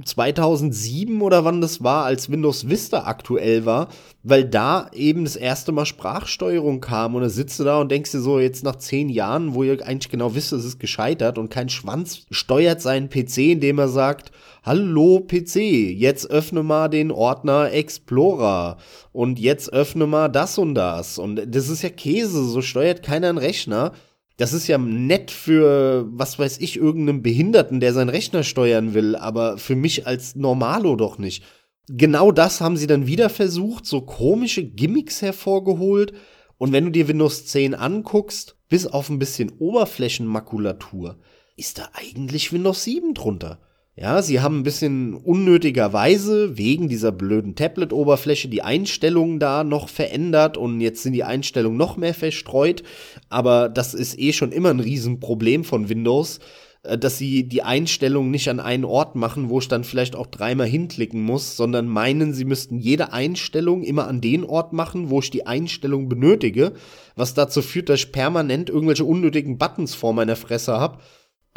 2007 oder wann das war, als Windows Vista aktuell war, weil da eben das erste Mal Sprachsteuerung kam und da sitzt du da und denkst dir so, jetzt nach zehn Jahren, wo ihr eigentlich genau wisst, es ist gescheitert und kein Schwanz steuert seinen PC, indem er sagt, Hallo PC, jetzt öffne mal den Ordner Explorer und jetzt öffne mal das und das. Und das ist ja Käse, so steuert keiner einen Rechner das ist ja nett für, was weiß ich, irgendeinen Behinderten, der seinen Rechner steuern will, aber für mich als Normalo doch nicht. Genau das haben sie dann wieder versucht, so komische Gimmicks hervorgeholt. Und wenn du dir Windows 10 anguckst, bis auf ein bisschen Oberflächenmakulatur, ist da eigentlich Windows 7 drunter. Ja, sie haben ein bisschen unnötigerweise wegen dieser blöden Tablet-Oberfläche die Einstellungen da noch verändert und jetzt sind die Einstellungen noch mehr verstreut. Aber das ist eh schon immer ein Riesenproblem von Windows, äh, dass sie die Einstellungen nicht an einen Ort machen, wo ich dann vielleicht auch dreimal hinklicken muss, sondern meinen, sie müssten jede Einstellung immer an den Ort machen, wo ich die Einstellung benötige, was dazu führt, dass ich permanent irgendwelche unnötigen Buttons vor meiner Fresse habe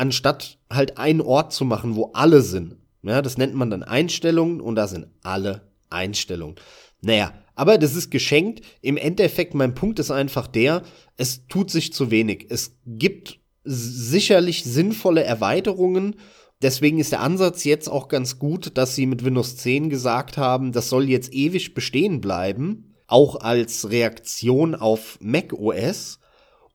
anstatt halt einen Ort zu machen, wo alle sind. Ja, das nennt man dann Einstellungen und da sind alle Einstellungen. Naja, aber das ist geschenkt. Im Endeffekt, mein Punkt ist einfach der, es tut sich zu wenig. Es gibt sicherlich sinnvolle Erweiterungen. Deswegen ist der Ansatz jetzt auch ganz gut, dass sie mit Windows 10 gesagt haben, das soll jetzt ewig bestehen bleiben. Auch als Reaktion auf Mac OS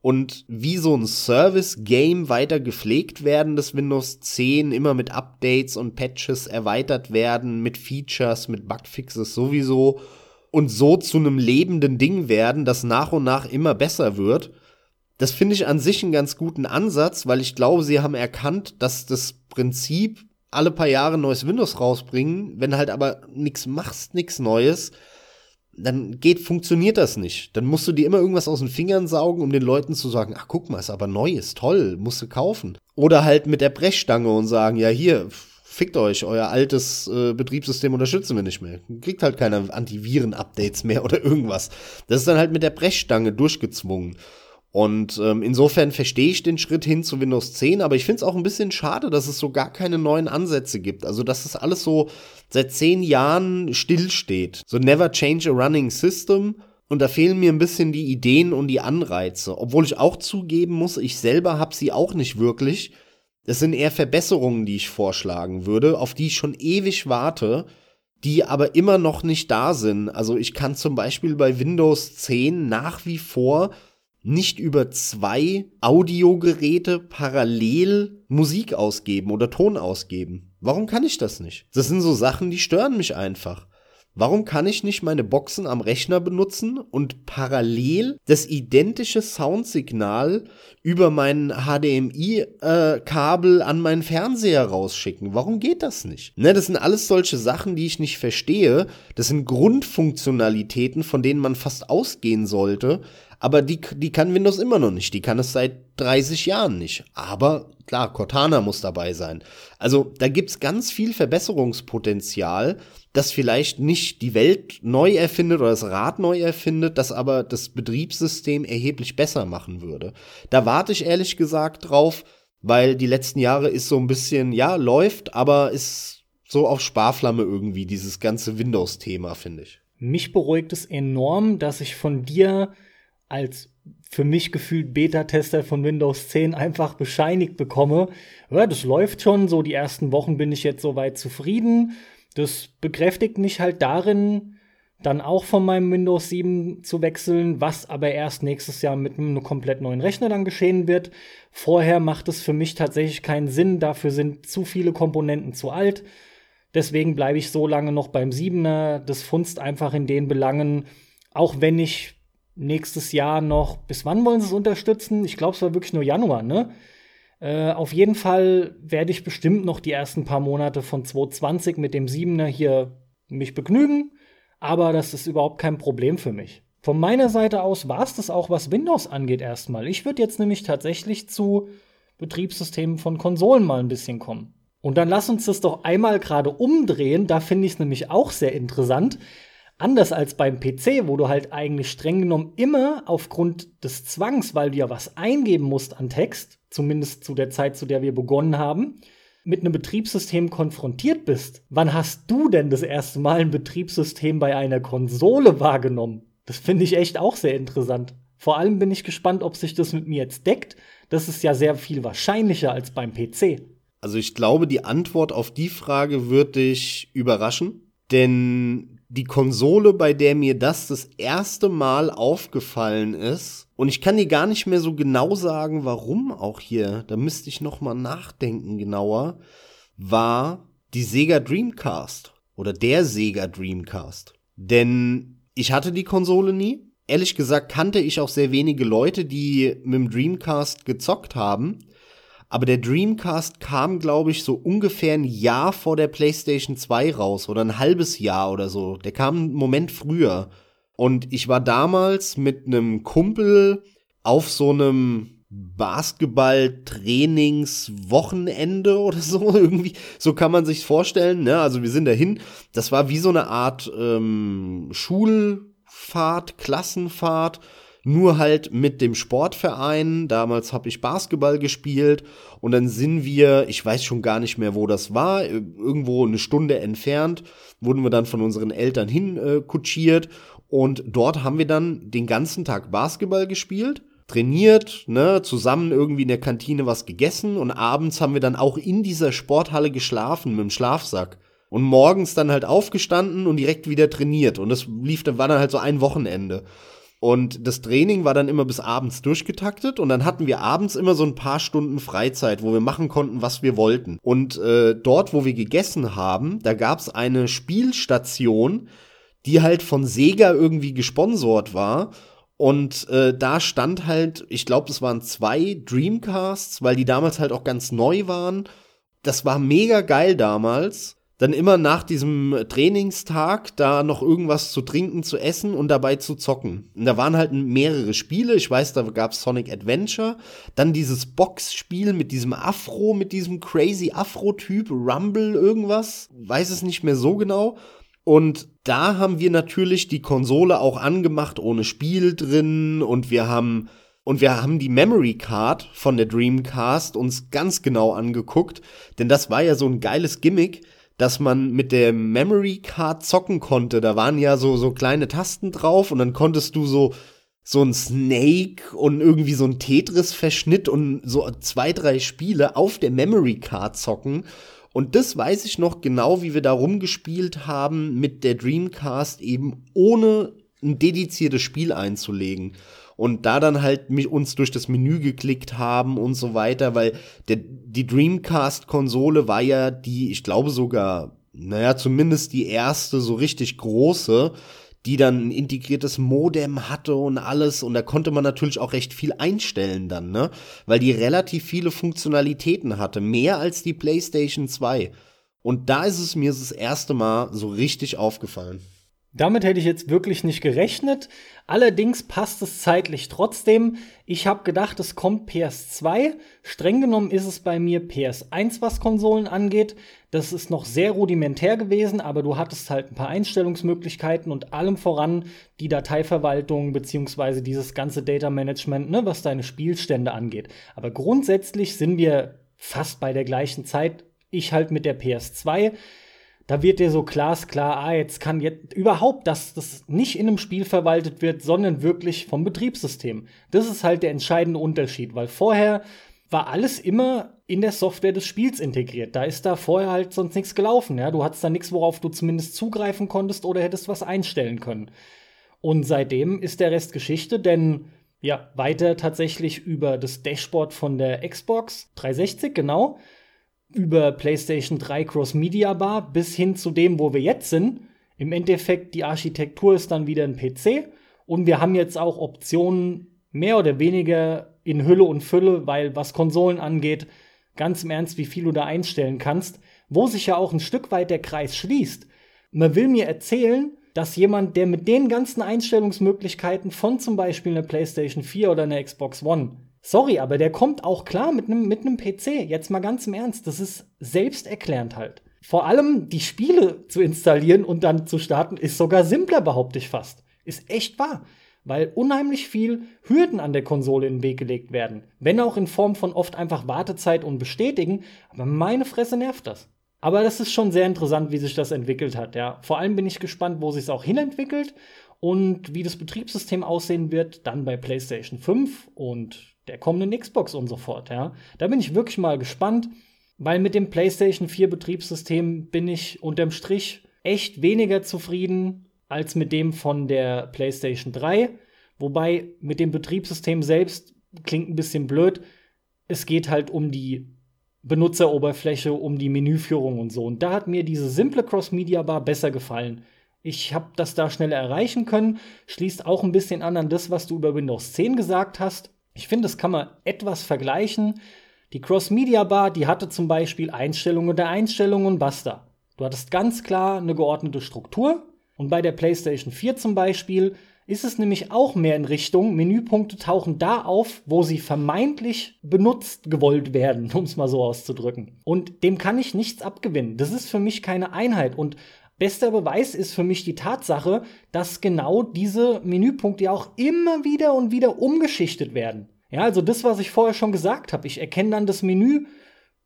und wie so ein Service-Game weiter gepflegt werden, das Windows 10 immer mit Updates und Patches erweitert werden, mit Features, mit Bugfixes sowieso und so zu einem lebenden Ding werden, das nach und nach immer besser wird. Das finde ich an sich einen ganz guten Ansatz, weil ich glaube, sie haben erkannt, dass das Prinzip alle paar Jahre neues Windows rausbringen, wenn halt aber nichts machst, nichts Neues, dann geht, funktioniert das nicht. Dann musst du dir immer irgendwas aus den Fingern saugen, um den Leuten zu sagen, ach guck mal, ist aber neu, ist toll, musst du kaufen. Oder halt mit der Brechstange und sagen, ja hier, fickt euch, euer altes äh, Betriebssystem unterstützen wir nicht mehr. Kriegt halt keine Antiviren-Updates mehr oder irgendwas. Das ist dann halt mit der Brechstange durchgezwungen. Und ähm, insofern verstehe ich den Schritt hin zu Windows 10, aber ich finde es auch ein bisschen schade, dass es so gar keine neuen Ansätze gibt. Also, dass das alles so seit zehn Jahren stillsteht. So never change a running system. Und da fehlen mir ein bisschen die Ideen und die Anreize. Obwohl ich auch zugeben muss, ich selber habe sie auch nicht wirklich. Das sind eher Verbesserungen, die ich vorschlagen würde, auf die ich schon ewig warte, die aber immer noch nicht da sind. Also ich kann zum Beispiel bei Windows 10 nach wie vor nicht über zwei Audiogeräte parallel Musik ausgeben oder Ton ausgeben. Warum kann ich das nicht? Das sind so Sachen, die stören mich einfach. Warum kann ich nicht meine Boxen am Rechner benutzen und parallel das identische Soundsignal über mein HDMI-Kabel äh, an meinen Fernseher rausschicken? Warum geht das nicht? Ne, das sind alles solche Sachen, die ich nicht verstehe. Das sind Grundfunktionalitäten, von denen man fast ausgehen sollte, aber die, die kann Windows immer noch nicht. Die kann es seit 30 Jahren nicht. Aber klar, Cortana muss dabei sein. Also da gibt's ganz viel Verbesserungspotenzial, das vielleicht nicht die Welt neu erfindet oder das Rad neu erfindet, das aber das Betriebssystem erheblich besser machen würde. Da warte ich ehrlich gesagt drauf, weil die letzten Jahre ist so ein bisschen, ja, läuft, aber ist so auf Sparflamme irgendwie, dieses ganze Windows-Thema, finde ich. Mich beruhigt es enorm, dass ich von dir als für mich gefühlt Beta-Tester von Windows 10 einfach bescheinigt bekomme. Ja, das läuft schon, so die ersten Wochen bin ich jetzt soweit zufrieden. Das bekräftigt mich halt darin, dann auch von meinem Windows 7 zu wechseln, was aber erst nächstes Jahr mit einem komplett neuen Rechner dann geschehen wird. Vorher macht es für mich tatsächlich keinen Sinn, dafür sind zu viele Komponenten zu alt. Deswegen bleibe ich so lange noch beim 7er. Das funzt einfach in den Belangen, auch wenn ich nächstes Jahr noch, bis wann wollen sie es unterstützen? Ich glaube, es war wirklich nur Januar, ne? Äh, auf jeden Fall werde ich bestimmt noch die ersten paar Monate von 2020 mit dem 7er hier mich begnügen, aber das ist überhaupt kein Problem für mich. Von meiner Seite aus war es das auch, was Windows angeht, erstmal. Ich würde jetzt nämlich tatsächlich zu Betriebssystemen von Konsolen mal ein bisschen kommen. Und dann lass uns das doch einmal gerade umdrehen, da finde ich es nämlich auch sehr interessant. Anders als beim PC, wo du halt eigentlich streng genommen immer aufgrund des Zwangs, weil du ja was eingeben musst an Text, zumindest zu der Zeit, zu der wir begonnen haben, mit einem Betriebssystem konfrontiert bist. Wann hast du denn das erste Mal ein Betriebssystem bei einer Konsole wahrgenommen? Das finde ich echt auch sehr interessant. Vor allem bin ich gespannt, ob sich das mit mir jetzt deckt. Das ist ja sehr viel wahrscheinlicher als beim PC. Also ich glaube, die Antwort auf die Frage wird dich überraschen, denn die Konsole, bei der mir das das erste Mal aufgefallen ist. Und ich kann dir gar nicht mehr so genau sagen, warum auch hier. Da müsste ich noch mal nachdenken genauer. War die Sega Dreamcast oder der Sega Dreamcast. Denn ich hatte die Konsole nie. Ehrlich gesagt kannte ich auch sehr wenige Leute, die mit dem Dreamcast gezockt haben. Aber der Dreamcast kam, glaube ich, so ungefähr ein Jahr vor der PlayStation 2 raus oder ein halbes Jahr oder so. Der kam einen Moment früher. Und ich war damals mit einem Kumpel auf so einem Basketball-Trainings-Wochenende oder so irgendwie. So kann man sich vorstellen. Ne? Also wir sind dahin. Das war wie so eine Art ähm, Schulfahrt, Klassenfahrt nur halt mit dem Sportverein. Damals habe ich Basketball gespielt und dann sind wir, ich weiß schon gar nicht mehr, wo das war, irgendwo eine Stunde entfernt, wurden wir dann von unseren Eltern hin äh, kutschiert und dort haben wir dann den ganzen Tag Basketball gespielt trainiert, ne, zusammen irgendwie in der Kantine was gegessen und abends haben wir dann auch in dieser Sporthalle geschlafen mit dem Schlafsack. Und morgens dann halt aufgestanden und direkt wieder trainiert. Und das lief, dann war dann halt so ein Wochenende. Und das Training war dann immer bis abends durchgetaktet und dann hatten wir abends immer so ein paar Stunden Freizeit, wo wir machen konnten, was wir wollten. Und äh, dort, wo wir gegessen haben, da gab es eine Spielstation, die halt von Sega irgendwie gesponsort war. Und äh, da stand halt, ich glaube, es waren zwei Dreamcasts, weil die damals halt auch ganz neu waren. Das war mega geil damals dann immer nach diesem Trainingstag da noch irgendwas zu trinken, zu essen und dabei zu zocken. Und da waren halt mehrere Spiele. Ich weiß, da gab's Sonic Adventure. Dann dieses Boxspiel mit diesem Afro, mit diesem crazy Afro-Typ, Rumble, irgendwas. Weiß es nicht mehr so genau. Und da haben wir natürlich die Konsole auch angemacht ohne Spiel drin und wir haben und wir haben die Memory Card von der Dreamcast uns ganz genau angeguckt, denn das war ja so ein geiles Gimmick dass man mit der Memory Card zocken konnte. Da waren ja so, so kleine Tasten drauf und dann konntest du so, so ein Snake und irgendwie so ein Tetris-Verschnitt und so zwei, drei Spiele auf der Memory Card zocken. Und das weiß ich noch genau, wie wir da rumgespielt haben mit der Dreamcast eben ohne ein dediziertes Spiel einzulegen und da dann halt mich, uns durch das Menü geklickt haben und so weiter, weil der, die Dreamcast-Konsole war ja die, ich glaube sogar, naja, zumindest die erste so richtig große, die dann ein integriertes Modem hatte und alles und da konnte man natürlich auch recht viel einstellen dann, ne? Weil die relativ viele Funktionalitäten hatte, mehr als die PlayStation 2. Und da ist es mir das erste Mal so richtig aufgefallen. Damit hätte ich jetzt wirklich nicht gerechnet. Allerdings passt es zeitlich trotzdem. Ich habe gedacht, es kommt PS2. Streng genommen ist es bei mir PS1, was Konsolen angeht. Das ist noch sehr rudimentär gewesen, aber du hattest halt ein paar Einstellungsmöglichkeiten und allem voran die Dateiverwaltung beziehungsweise dieses ganze Data Management, ne, was deine Spielstände angeht. Aber grundsätzlich sind wir fast bei der gleichen Zeit. Ich halt mit der PS2 da wird dir so glasklar, ah, jetzt kann jetzt überhaupt, dass das nicht in einem Spiel verwaltet wird, sondern wirklich vom Betriebssystem. Das ist halt der entscheidende Unterschied, weil vorher war alles immer in der Software des Spiels integriert. Da ist da vorher halt sonst nichts gelaufen, ja. Du hattest da nichts, worauf du zumindest zugreifen konntest oder hättest was einstellen können. Und seitdem ist der Rest Geschichte, denn ja, weiter tatsächlich über das Dashboard von der Xbox 360, genau über PlayStation 3 Cross Media Bar bis hin zu dem, wo wir jetzt sind. Im Endeffekt, die Architektur ist dann wieder ein PC und wir haben jetzt auch Optionen mehr oder weniger in Hülle und Fülle, weil was Konsolen angeht, ganz im Ernst, wie viel du da einstellen kannst, wo sich ja auch ein Stück weit der Kreis schließt. Man will mir erzählen, dass jemand, der mit den ganzen Einstellungsmöglichkeiten von zum Beispiel einer PlayStation 4 oder einer Xbox One Sorry, aber der kommt auch klar mit einem mit PC. Jetzt mal ganz im Ernst, das ist selbsterklärend halt. Vor allem die Spiele zu installieren und dann zu starten ist sogar simpler, behaupte ich fast. Ist echt wahr, weil unheimlich viel Hürden an der Konsole in den Weg gelegt werden, wenn auch in Form von oft einfach Wartezeit und Bestätigen, aber meine Fresse nervt das. Aber das ist schon sehr interessant, wie sich das entwickelt hat, ja. Vor allem bin ich gespannt, wo sich es auch hinentwickelt und wie das Betriebssystem aussehen wird, dann bei PlayStation 5 und der kommenden Xbox und so fort, ja. Da bin ich wirklich mal gespannt, weil mit dem PlayStation 4 Betriebssystem bin ich unterm Strich echt weniger zufrieden als mit dem von der PlayStation 3. Wobei mit dem Betriebssystem selbst klingt ein bisschen blöd. Es geht halt um die Benutzeroberfläche, um die Menüführung und so. Und da hat mir diese simple Cross-Media-Bar besser gefallen. Ich habe das da schneller erreichen können. Schließt auch ein bisschen an an das, was du über Windows 10 gesagt hast. Ich finde, das kann man etwas vergleichen. Die Cross-Media-Bar, die hatte zum Beispiel Einstellungen der Einstellungen, basta. Du hattest ganz klar eine geordnete Struktur. Und bei der PlayStation 4 zum Beispiel ist es nämlich auch mehr in Richtung, Menüpunkte tauchen da auf, wo sie vermeintlich benutzt gewollt werden, um es mal so auszudrücken. Und dem kann ich nichts abgewinnen. Das ist für mich keine Einheit. Und Bester Beweis ist für mich die Tatsache, dass genau diese Menüpunkte ja auch immer wieder und wieder umgeschichtet werden. Ja, also das, was ich vorher schon gesagt habe. Ich erkenne dann das Menü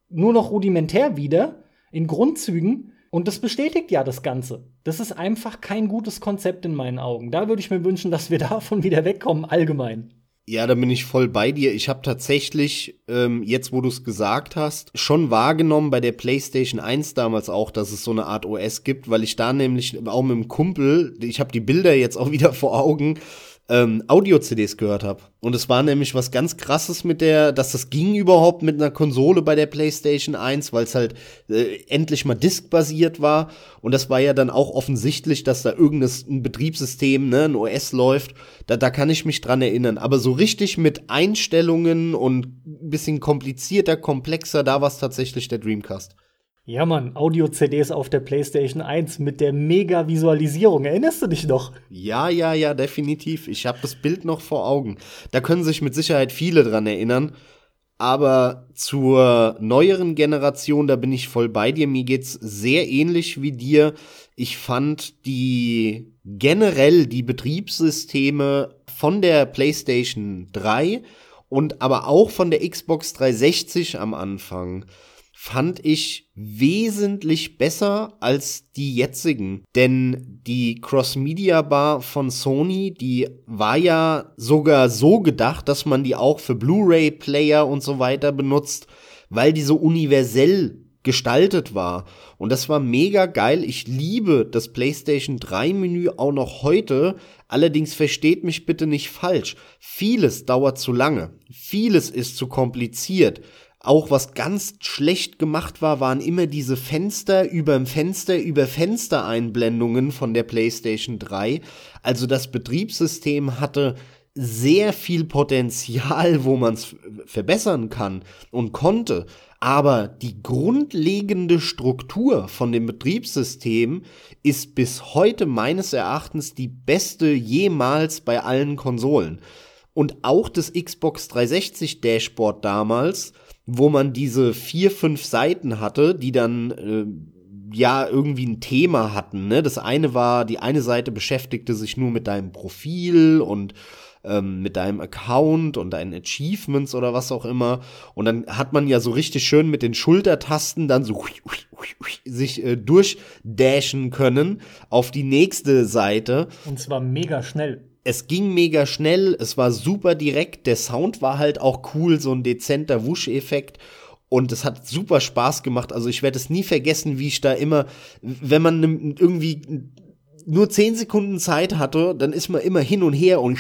nur noch rudimentär wieder, in Grundzügen, und das bestätigt ja das Ganze. Das ist einfach kein gutes Konzept in meinen Augen. Da würde ich mir wünschen, dass wir davon wieder wegkommen, allgemein. Ja, da bin ich voll bei dir. Ich habe tatsächlich, ähm, jetzt wo du es gesagt hast, schon wahrgenommen bei der PlayStation 1 damals auch, dass es so eine Art OS gibt, weil ich da nämlich auch mit dem Kumpel, ich habe die Bilder jetzt auch wieder vor Augen, ähm, Audio-CDs gehört habe. Und es war nämlich was ganz krasses mit der, dass das ging überhaupt mit einer Konsole bei der PlayStation 1, weil es halt äh, endlich mal diskbasiert war. Und das war ja dann auch offensichtlich, dass da irgendein Betriebssystem, ne, ein OS läuft. Da, da kann ich mich dran erinnern. Aber so richtig mit Einstellungen und ein bisschen komplizierter, komplexer, da war es tatsächlich der Dreamcast. Ja, Mann, Audio-CDs auf der PlayStation 1 mit der Mega-Visualisierung. Erinnerst du dich noch? Ja, ja, ja, definitiv. Ich habe das Bild noch vor Augen. Da können sich mit Sicherheit viele dran erinnern. Aber zur neueren Generation, da bin ich voll bei dir. Mir geht's sehr ähnlich wie dir. Ich fand die generell die Betriebssysteme von der PlayStation 3 und aber auch von der Xbox 360 am Anfang fand ich wesentlich besser als die jetzigen. Denn die Cross-Media-Bar von Sony, die war ja sogar so gedacht, dass man die auch für Blu-ray-Player und so weiter benutzt, weil die so universell gestaltet war. Und das war mega geil. Ich liebe das PlayStation 3 Menü auch noch heute. Allerdings versteht mich bitte nicht falsch. Vieles dauert zu lange. Vieles ist zu kompliziert. Auch was ganz schlecht gemacht war, waren immer diese Fenster überm Fenster über Fenstereinblendungen von der PlayStation 3. Also das Betriebssystem hatte sehr viel Potenzial, wo man es verbessern kann und konnte. Aber die grundlegende Struktur von dem Betriebssystem ist bis heute meines Erachtens die beste jemals bei allen Konsolen. Und auch das Xbox 360 Dashboard damals, wo man diese vier, fünf Seiten hatte, die dann äh, ja irgendwie ein Thema hatten. Ne? Das eine war, die eine Seite beschäftigte sich nur mit deinem Profil und ähm, mit deinem Account und deinen Achievements oder was auch immer. Und dann hat man ja so richtig schön mit den Schultertasten dann so sich äh, durchdashen können auf die nächste Seite. Und zwar mega schnell. Es ging mega schnell, es war super direkt, der Sound war halt auch cool, so ein dezenter Wusch-Effekt. Und es hat super Spaß gemacht. Also ich werde es nie vergessen, wie ich da immer, wenn man irgendwie nur zehn Sekunden Zeit hatte, dann ist man immer hin und her und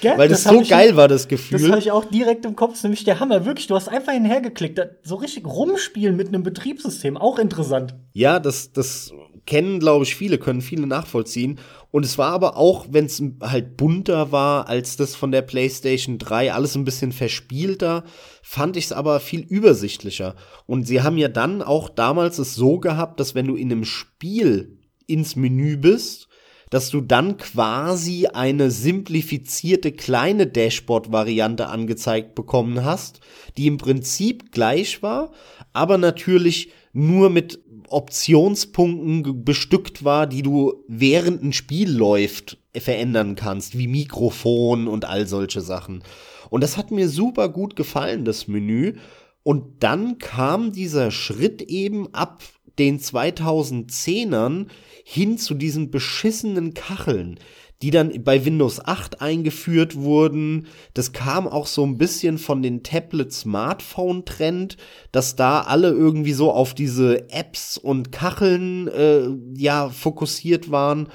Gell? weil das, das so geil war, das Gefühl. Das habe ich auch direkt im Kopf, das ist nämlich der Hammer. Wirklich, du hast einfach hinhergeklickt. So richtig rumspielen mit einem Betriebssystem, auch interessant. Ja, das, das kennen, glaube ich, viele, können viele nachvollziehen. Und es war aber auch, wenn es halt bunter war als das von der PlayStation 3, alles ein bisschen verspielter, fand ich es aber viel übersichtlicher. Und sie haben ja dann auch damals es so gehabt, dass wenn du in einem Spiel ins Menü bist, dass du dann quasi eine simplifizierte kleine Dashboard-Variante angezeigt bekommen hast, die im Prinzip gleich war, aber natürlich nur mit Optionspunkten bestückt war, die du während ein Spiel läuft verändern kannst, wie Mikrofon und all solche Sachen. Und das hat mir super gut gefallen, das Menü. Und dann kam dieser Schritt eben ab den 2010ern hin zu diesen beschissenen Kacheln, die dann bei Windows 8 eingeführt wurden. Das kam auch so ein bisschen von den Tablet-Smartphone-Trend, dass da alle irgendwie so auf diese Apps und Kacheln äh, ja fokussiert waren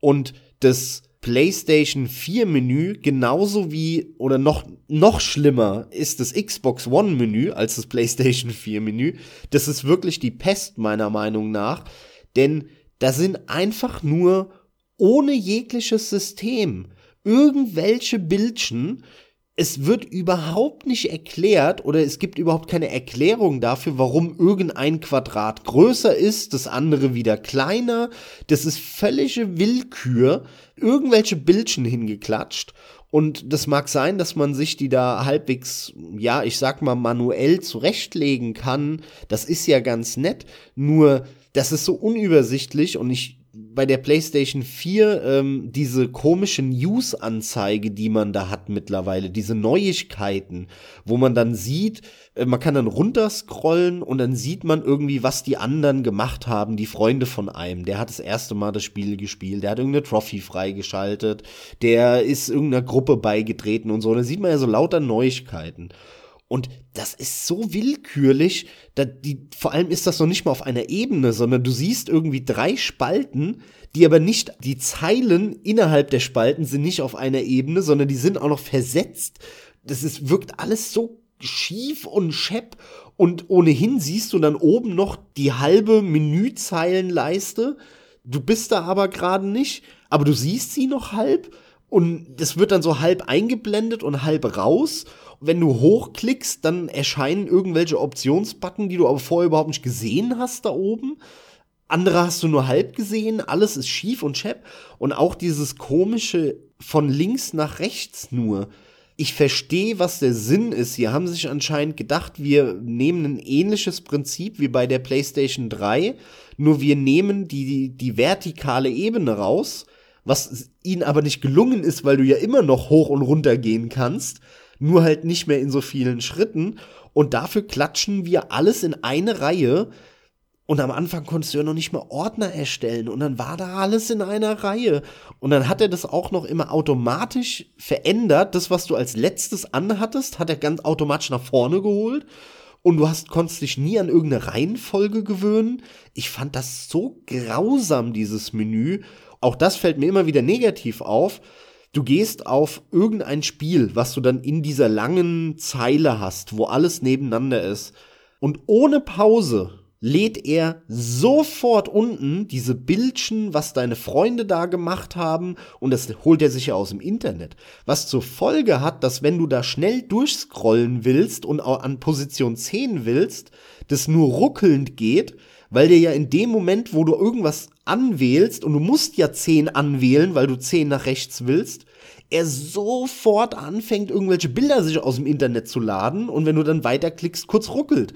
und das PlayStation 4 Menü genauso wie oder noch noch schlimmer ist das Xbox One Menü als das PlayStation 4 Menü. Das ist wirklich die Pest meiner Meinung nach, denn da sind einfach nur ohne jegliches System irgendwelche Bildchen. Es wird überhaupt nicht erklärt oder es gibt überhaupt keine Erklärung dafür, warum irgendein Quadrat größer ist, das andere wieder kleiner. Das ist völlige Willkür. Irgendwelche Bildchen hingeklatscht. Und das mag sein, dass man sich die da halbwegs, ja, ich sag mal, manuell zurechtlegen kann. Das ist ja ganz nett. Nur das ist so unübersichtlich und ich bei der PlayStation 4 ähm, diese komische News-Anzeige, die man da hat mittlerweile, diese Neuigkeiten, wo man dann sieht, äh, man kann dann runterscrollen und dann sieht man irgendwie, was die anderen gemacht haben, die Freunde von einem. Der hat das erste Mal das Spiel gespielt, der hat irgendeine Trophy freigeschaltet, der ist irgendeiner Gruppe beigetreten und so. Da sieht man ja so lauter Neuigkeiten. Und das ist so willkürlich, da die, vor allem ist das noch nicht mal auf einer Ebene, sondern du siehst irgendwie drei Spalten, die aber nicht, die Zeilen innerhalb der Spalten sind nicht auf einer Ebene, sondern die sind auch noch versetzt. Das ist, wirkt alles so schief und schepp und ohnehin siehst du dann oben noch die halbe Menüzeilenleiste. Du bist da aber gerade nicht, aber du siehst sie noch halb und das wird dann so halb eingeblendet und halb raus wenn du hochklickst, dann erscheinen irgendwelche Optionsbutton, die du aber vorher überhaupt nicht gesehen hast da oben. Andere hast du nur halb gesehen, alles ist schief und schepp. Und auch dieses komische von links nach rechts nur. Ich verstehe, was der Sinn ist. Sie haben sich anscheinend gedacht, wir nehmen ein ähnliches Prinzip wie bei der PlayStation 3, nur wir nehmen die, die vertikale Ebene raus, was ihnen aber nicht gelungen ist, weil du ja immer noch hoch und runter gehen kannst nur halt nicht mehr in so vielen Schritten. Und dafür klatschen wir alles in eine Reihe. Und am Anfang konntest du ja noch nicht mal Ordner erstellen. Und dann war da alles in einer Reihe. Und dann hat er das auch noch immer automatisch verändert. Das, was du als letztes anhattest, hat er ganz automatisch nach vorne geholt. Und du hast, konntest dich nie an irgendeine Reihenfolge gewöhnen. Ich fand das so grausam, dieses Menü. Auch das fällt mir immer wieder negativ auf Du gehst auf irgendein Spiel, was du dann in dieser langen Zeile hast, wo alles nebeneinander ist. Und ohne Pause lädt er sofort unten diese Bildchen, was deine Freunde da gemacht haben, und das holt er sich ja aus dem Internet. Was zur Folge hat, dass wenn du da schnell durchscrollen willst und auch an Position 10 willst, das nur ruckelnd geht, weil dir ja in dem Moment, wo du irgendwas anwählst, und du musst ja 10 anwählen, weil du 10 nach rechts willst, er sofort anfängt, irgendwelche Bilder sich aus dem Internet zu laden. Und wenn du dann weiterklickst, kurz ruckelt.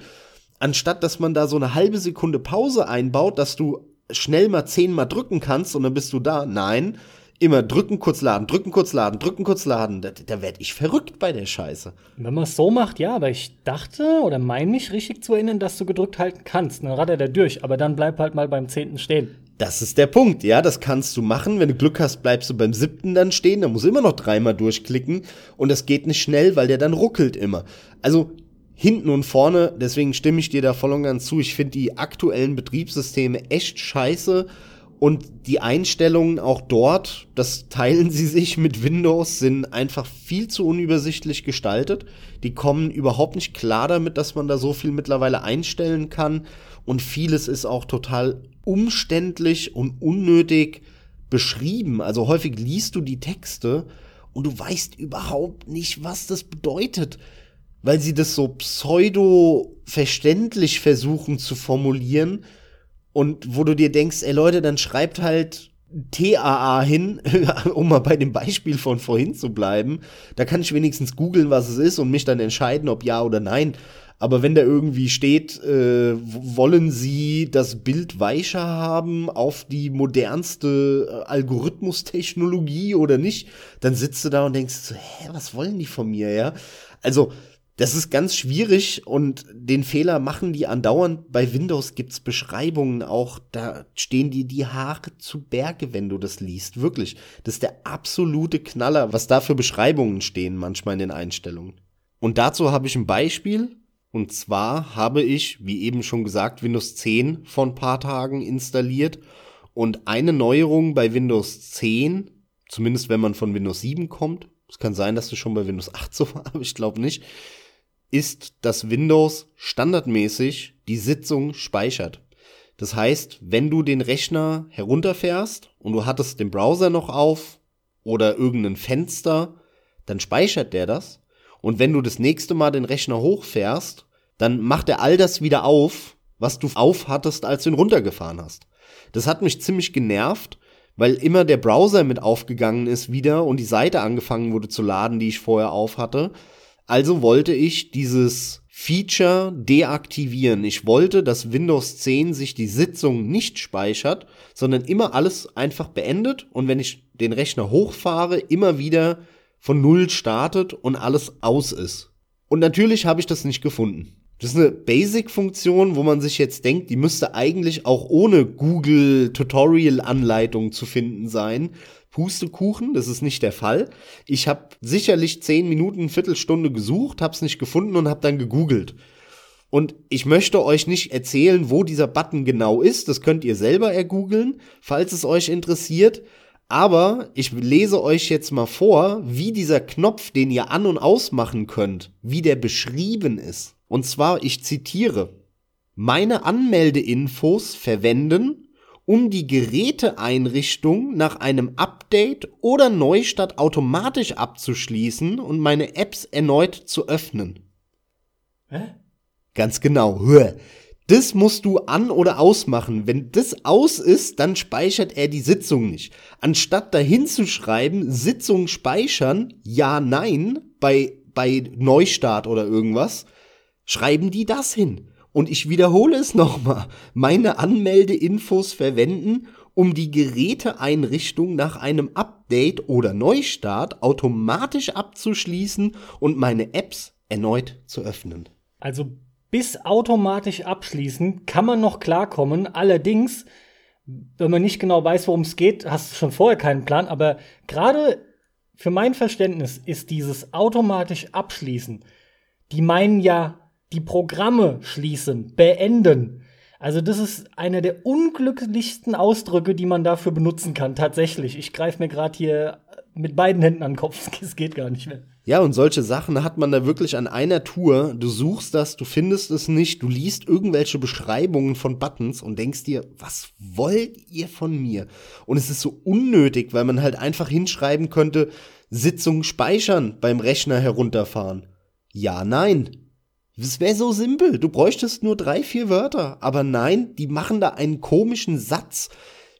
Anstatt dass man da so eine halbe Sekunde Pause einbaut, dass du schnell mal zehnmal drücken kannst und dann bist du da. Nein, immer drücken, kurz laden, drücken, kurz laden, drücken, kurz laden. Da, da werde ich verrückt bei der Scheiße. Wenn man es so macht, ja, aber ich dachte oder meine mich richtig zu erinnern, dass du gedrückt halten kannst. Dann rattert er durch, aber dann bleib halt mal beim zehnten stehen. Das ist der Punkt, ja, das kannst du machen. Wenn du Glück hast, bleibst du beim siebten dann stehen, dann musst du immer noch dreimal durchklicken und das geht nicht schnell, weil der dann ruckelt immer. Also hinten und vorne, deswegen stimme ich dir da voll und ganz zu. Ich finde die aktuellen Betriebssysteme echt scheiße und die Einstellungen auch dort, das teilen sie sich mit Windows, sind einfach viel zu unübersichtlich gestaltet. Die kommen überhaupt nicht klar damit, dass man da so viel mittlerweile einstellen kann und vieles ist auch total umständlich und unnötig beschrieben. Also häufig liest du die Texte und du weißt überhaupt nicht, was das bedeutet weil sie das so pseudo-verständlich versuchen zu formulieren und wo du dir denkst, ey Leute, dann schreibt halt TAA hin, um mal bei dem Beispiel von vorhin zu bleiben. Da kann ich wenigstens googeln, was es ist und mich dann entscheiden, ob ja oder nein. Aber wenn da irgendwie steht, äh, wollen Sie das Bild weicher haben auf die modernste äh, Algorithmustechnologie oder nicht, dann sitzt du da und denkst, hä, was wollen die von mir, ja? Also, das ist ganz schwierig und den Fehler machen die andauernd. Bei Windows gibt's Beschreibungen auch, da stehen dir die Haare zu Berge, wenn du das liest. Wirklich. Das ist der absolute Knaller, was da für Beschreibungen stehen manchmal in den Einstellungen. Und dazu habe ich ein Beispiel. Und zwar habe ich, wie eben schon gesagt, Windows 10 vor ein paar Tagen installiert. Und eine Neuerung bei Windows 10, zumindest wenn man von Windows 7 kommt, es kann sein, dass du schon bei Windows 8 so war, aber ich glaube nicht, ist, dass Windows standardmäßig die Sitzung speichert. Das heißt, wenn du den Rechner herunterfährst und du hattest den Browser noch auf oder irgendein Fenster, dann speichert der das. Und wenn du das nächste Mal den Rechner hochfährst, dann macht er all das wieder auf, was du auf hattest, als du ihn runtergefahren hast. Das hat mich ziemlich genervt, weil immer der Browser mit aufgegangen ist wieder und die Seite angefangen wurde zu laden, die ich vorher auf hatte. Also wollte ich dieses Feature deaktivieren. Ich wollte, dass Windows 10 sich die Sitzung nicht speichert, sondern immer alles einfach beendet und wenn ich den Rechner hochfahre, immer wieder von Null startet und alles aus ist. Und natürlich habe ich das nicht gefunden. Das ist eine Basic-Funktion, wo man sich jetzt denkt, die müsste eigentlich auch ohne Google Tutorial-Anleitung zu finden sein. Pustekuchen, das ist nicht der Fall. Ich habe sicherlich zehn Minuten, Viertelstunde gesucht, habe es nicht gefunden und habe dann gegoogelt. Und ich möchte euch nicht erzählen, wo dieser Button genau ist. Das könnt ihr selber ergoogeln, falls es euch interessiert. Aber ich lese euch jetzt mal vor, wie dieser Knopf, den ihr an und ausmachen könnt, wie der beschrieben ist. Und zwar, ich zitiere, meine Anmeldeinfos verwenden, um die Geräteeinrichtung nach einem Update oder Neustart automatisch abzuschließen und meine Apps erneut zu öffnen. Hä? Ganz genau. Das musst du an- oder ausmachen. Wenn das aus ist, dann speichert er die Sitzung nicht. Anstatt dahin zu schreiben, Sitzung speichern, ja, nein, bei, bei Neustart oder irgendwas, schreiben die das hin. Und ich wiederhole es nochmal. Meine Anmeldeinfos verwenden, um die Geräteeinrichtung nach einem Update oder Neustart automatisch abzuschließen und meine Apps erneut zu öffnen. Also bis automatisch abschließen kann man noch klarkommen. Allerdings, wenn man nicht genau weiß, worum es geht, hast du schon vorher keinen Plan. Aber gerade für mein Verständnis ist dieses automatisch abschließen. Die meinen ja die Programme schließen, beenden. Also das ist einer der unglücklichsten Ausdrücke, die man dafür benutzen kann. Tatsächlich. Ich greife mir gerade hier mit beiden Händen an den Kopf. Es geht gar nicht mehr. Ja, und solche Sachen hat man da wirklich an einer Tour. Du suchst das, du findest es nicht, du liest irgendwelche Beschreibungen von Buttons und denkst dir, was wollt ihr von mir? Und es ist so unnötig, weil man halt einfach hinschreiben könnte, Sitzung speichern beim Rechner herunterfahren. Ja, nein. Es wäre so simpel. Du bräuchtest nur drei, vier Wörter. Aber nein, die machen da einen komischen Satz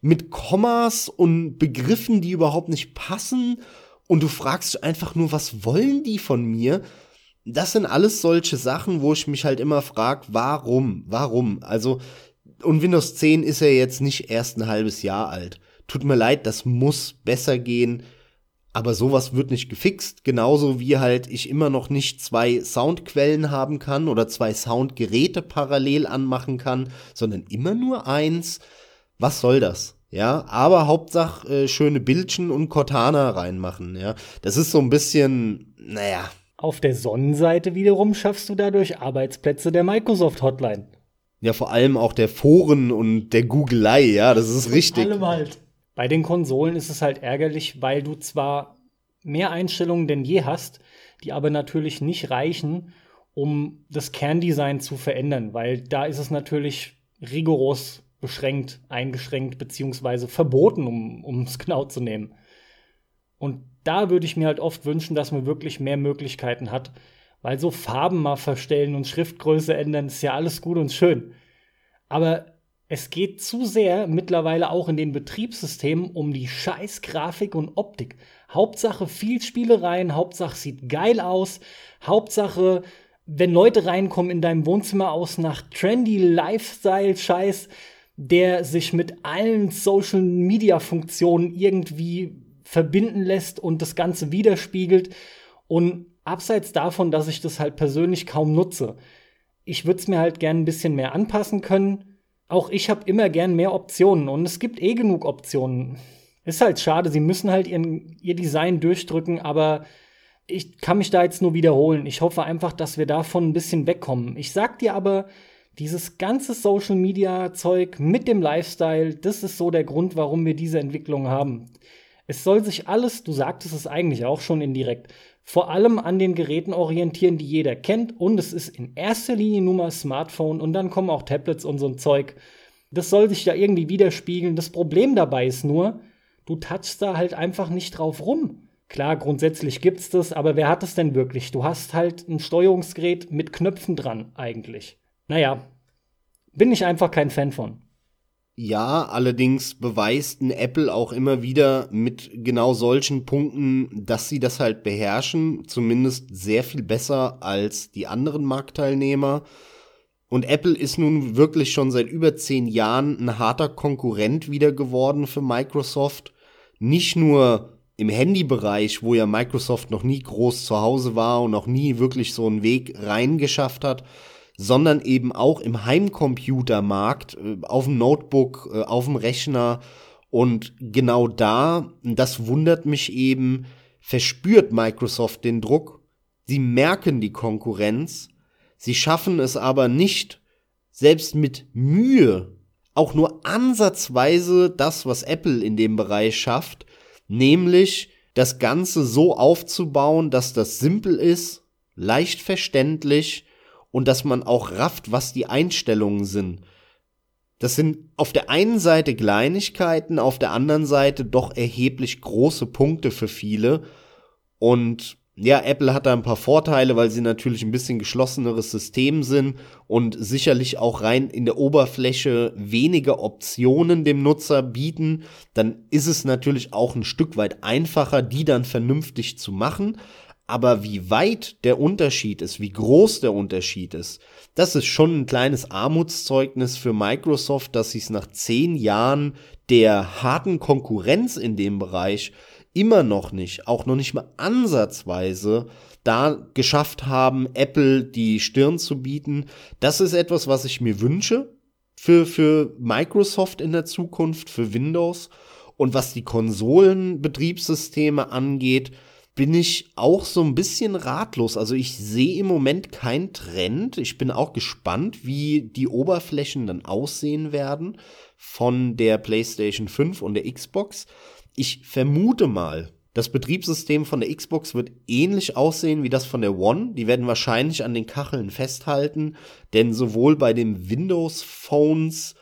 mit Kommas und Begriffen, die überhaupt nicht passen. Und du fragst einfach nur, was wollen die von mir? Das sind alles solche Sachen, wo ich mich halt immer frag, warum? Warum? Also, und Windows 10 ist ja jetzt nicht erst ein halbes Jahr alt. Tut mir leid, das muss besser gehen. Aber sowas wird nicht gefixt, genauso wie halt ich immer noch nicht zwei Soundquellen haben kann oder zwei Soundgeräte parallel anmachen kann, sondern immer nur eins. Was soll das? Ja, aber Hauptsache äh, schöne Bildchen und Cortana reinmachen, ja. Das ist so ein bisschen, naja. Auf der Sonnenseite wiederum schaffst du dadurch Arbeitsplätze der Microsoft Hotline. Ja, vor allem auch der Foren und der Googelei, ja, das ist richtig. Allem halt. Bei den Konsolen ist es halt ärgerlich, weil du zwar mehr Einstellungen denn je hast, die aber natürlich nicht reichen, um das Kerndesign zu verändern, weil da ist es natürlich rigoros beschränkt, eingeschränkt beziehungsweise verboten, um es genau zu nehmen. Und da würde ich mir halt oft wünschen, dass man wirklich mehr Möglichkeiten hat, weil so Farben mal verstellen und Schriftgröße ändern ist ja alles gut und schön. Aber es geht zu sehr mittlerweile auch in den Betriebssystemen um die scheiß Grafik und Optik. Hauptsache viel Spielereien, Hauptsache sieht geil aus, Hauptsache, wenn Leute reinkommen in deinem Wohnzimmer aus nach trendy Lifestyle-Scheiß, der sich mit allen Social Media Funktionen irgendwie verbinden lässt und das Ganze widerspiegelt. Und abseits davon, dass ich das halt persönlich kaum nutze, ich würde es mir halt gern ein bisschen mehr anpassen können auch ich habe immer gern mehr Optionen und es gibt eh genug Optionen. Ist halt schade, sie müssen halt ihren, ihr Design durchdrücken, aber ich kann mich da jetzt nur wiederholen. Ich hoffe einfach, dass wir davon ein bisschen wegkommen. Ich sag dir aber, dieses ganze Social Media Zeug mit dem Lifestyle, das ist so der Grund, warum wir diese Entwicklung haben. Es soll sich alles, du sagtest es eigentlich auch schon indirekt, vor allem an den Geräten orientieren, die jeder kennt. Und es ist in erster Linie nur mal Smartphone und dann kommen auch Tablets und so ein Zeug. Das soll sich da irgendwie widerspiegeln. Das Problem dabei ist nur, du touchst da halt einfach nicht drauf rum. Klar, grundsätzlich gibt's das, aber wer hat es denn wirklich? Du hast halt ein Steuerungsgerät mit Knöpfen dran, eigentlich. Naja, bin ich einfach kein Fan von. Ja, allerdings beweist ein Apple auch immer wieder mit genau solchen Punkten, dass sie das halt beherrschen, zumindest sehr viel besser als die anderen Marktteilnehmer. Und Apple ist nun wirklich schon seit über zehn Jahren ein harter Konkurrent wieder geworden für Microsoft. Nicht nur im Handybereich, wo ja Microsoft noch nie groß zu Hause war und noch nie wirklich so einen Weg reingeschafft hat, sondern eben auch im Heimcomputermarkt, äh, auf dem Notebook, äh, auf dem Rechner. Und genau da, das wundert mich eben, verspürt Microsoft den Druck. Sie merken die Konkurrenz. Sie schaffen es aber nicht, selbst mit Mühe, auch nur ansatzweise das, was Apple in dem Bereich schafft, nämlich das Ganze so aufzubauen, dass das simpel ist, leicht verständlich und dass man auch rafft, was die Einstellungen sind. Das sind auf der einen Seite Kleinigkeiten, auf der anderen Seite doch erheblich große Punkte für viele. Und ja, Apple hat da ein paar Vorteile, weil sie natürlich ein bisschen geschlosseneres System sind und sicherlich auch rein in der Oberfläche weniger Optionen dem Nutzer bieten. Dann ist es natürlich auch ein Stück weit einfacher, die dann vernünftig zu machen. Aber wie weit der Unterschied ist, wie groß der Unterschied ist, das ist schon ein kleines Armutszeugnis für Microsoft, dass sie es nach zehn Jahren der harten Konkurrenz in dem Bereich immer noch nicht, auch noch nicht mal ansatzweise da geschafft haben, Apple die Stirn zu bieten. Das ist etwas, was ich mir wünsche für, für Microsoft in der Zukunft, für Windows. Und was die Konsolenbetriebssysteme angeht, bin ich auch so ein bisschen ratlos. Also ich sehe im Moment keinen Trend. Ich bin auch gespannt, wie die Oberflächen dann aussehen werden von der PlayStation 5 und der Xbox. Ich vermute mal, das Betriebssystem von der Xbox wird ähnlich aussehen wie das von der One. Die werden wahrscheinlich an den Kacheln festhalten, denn sowohl bei den Windows Phones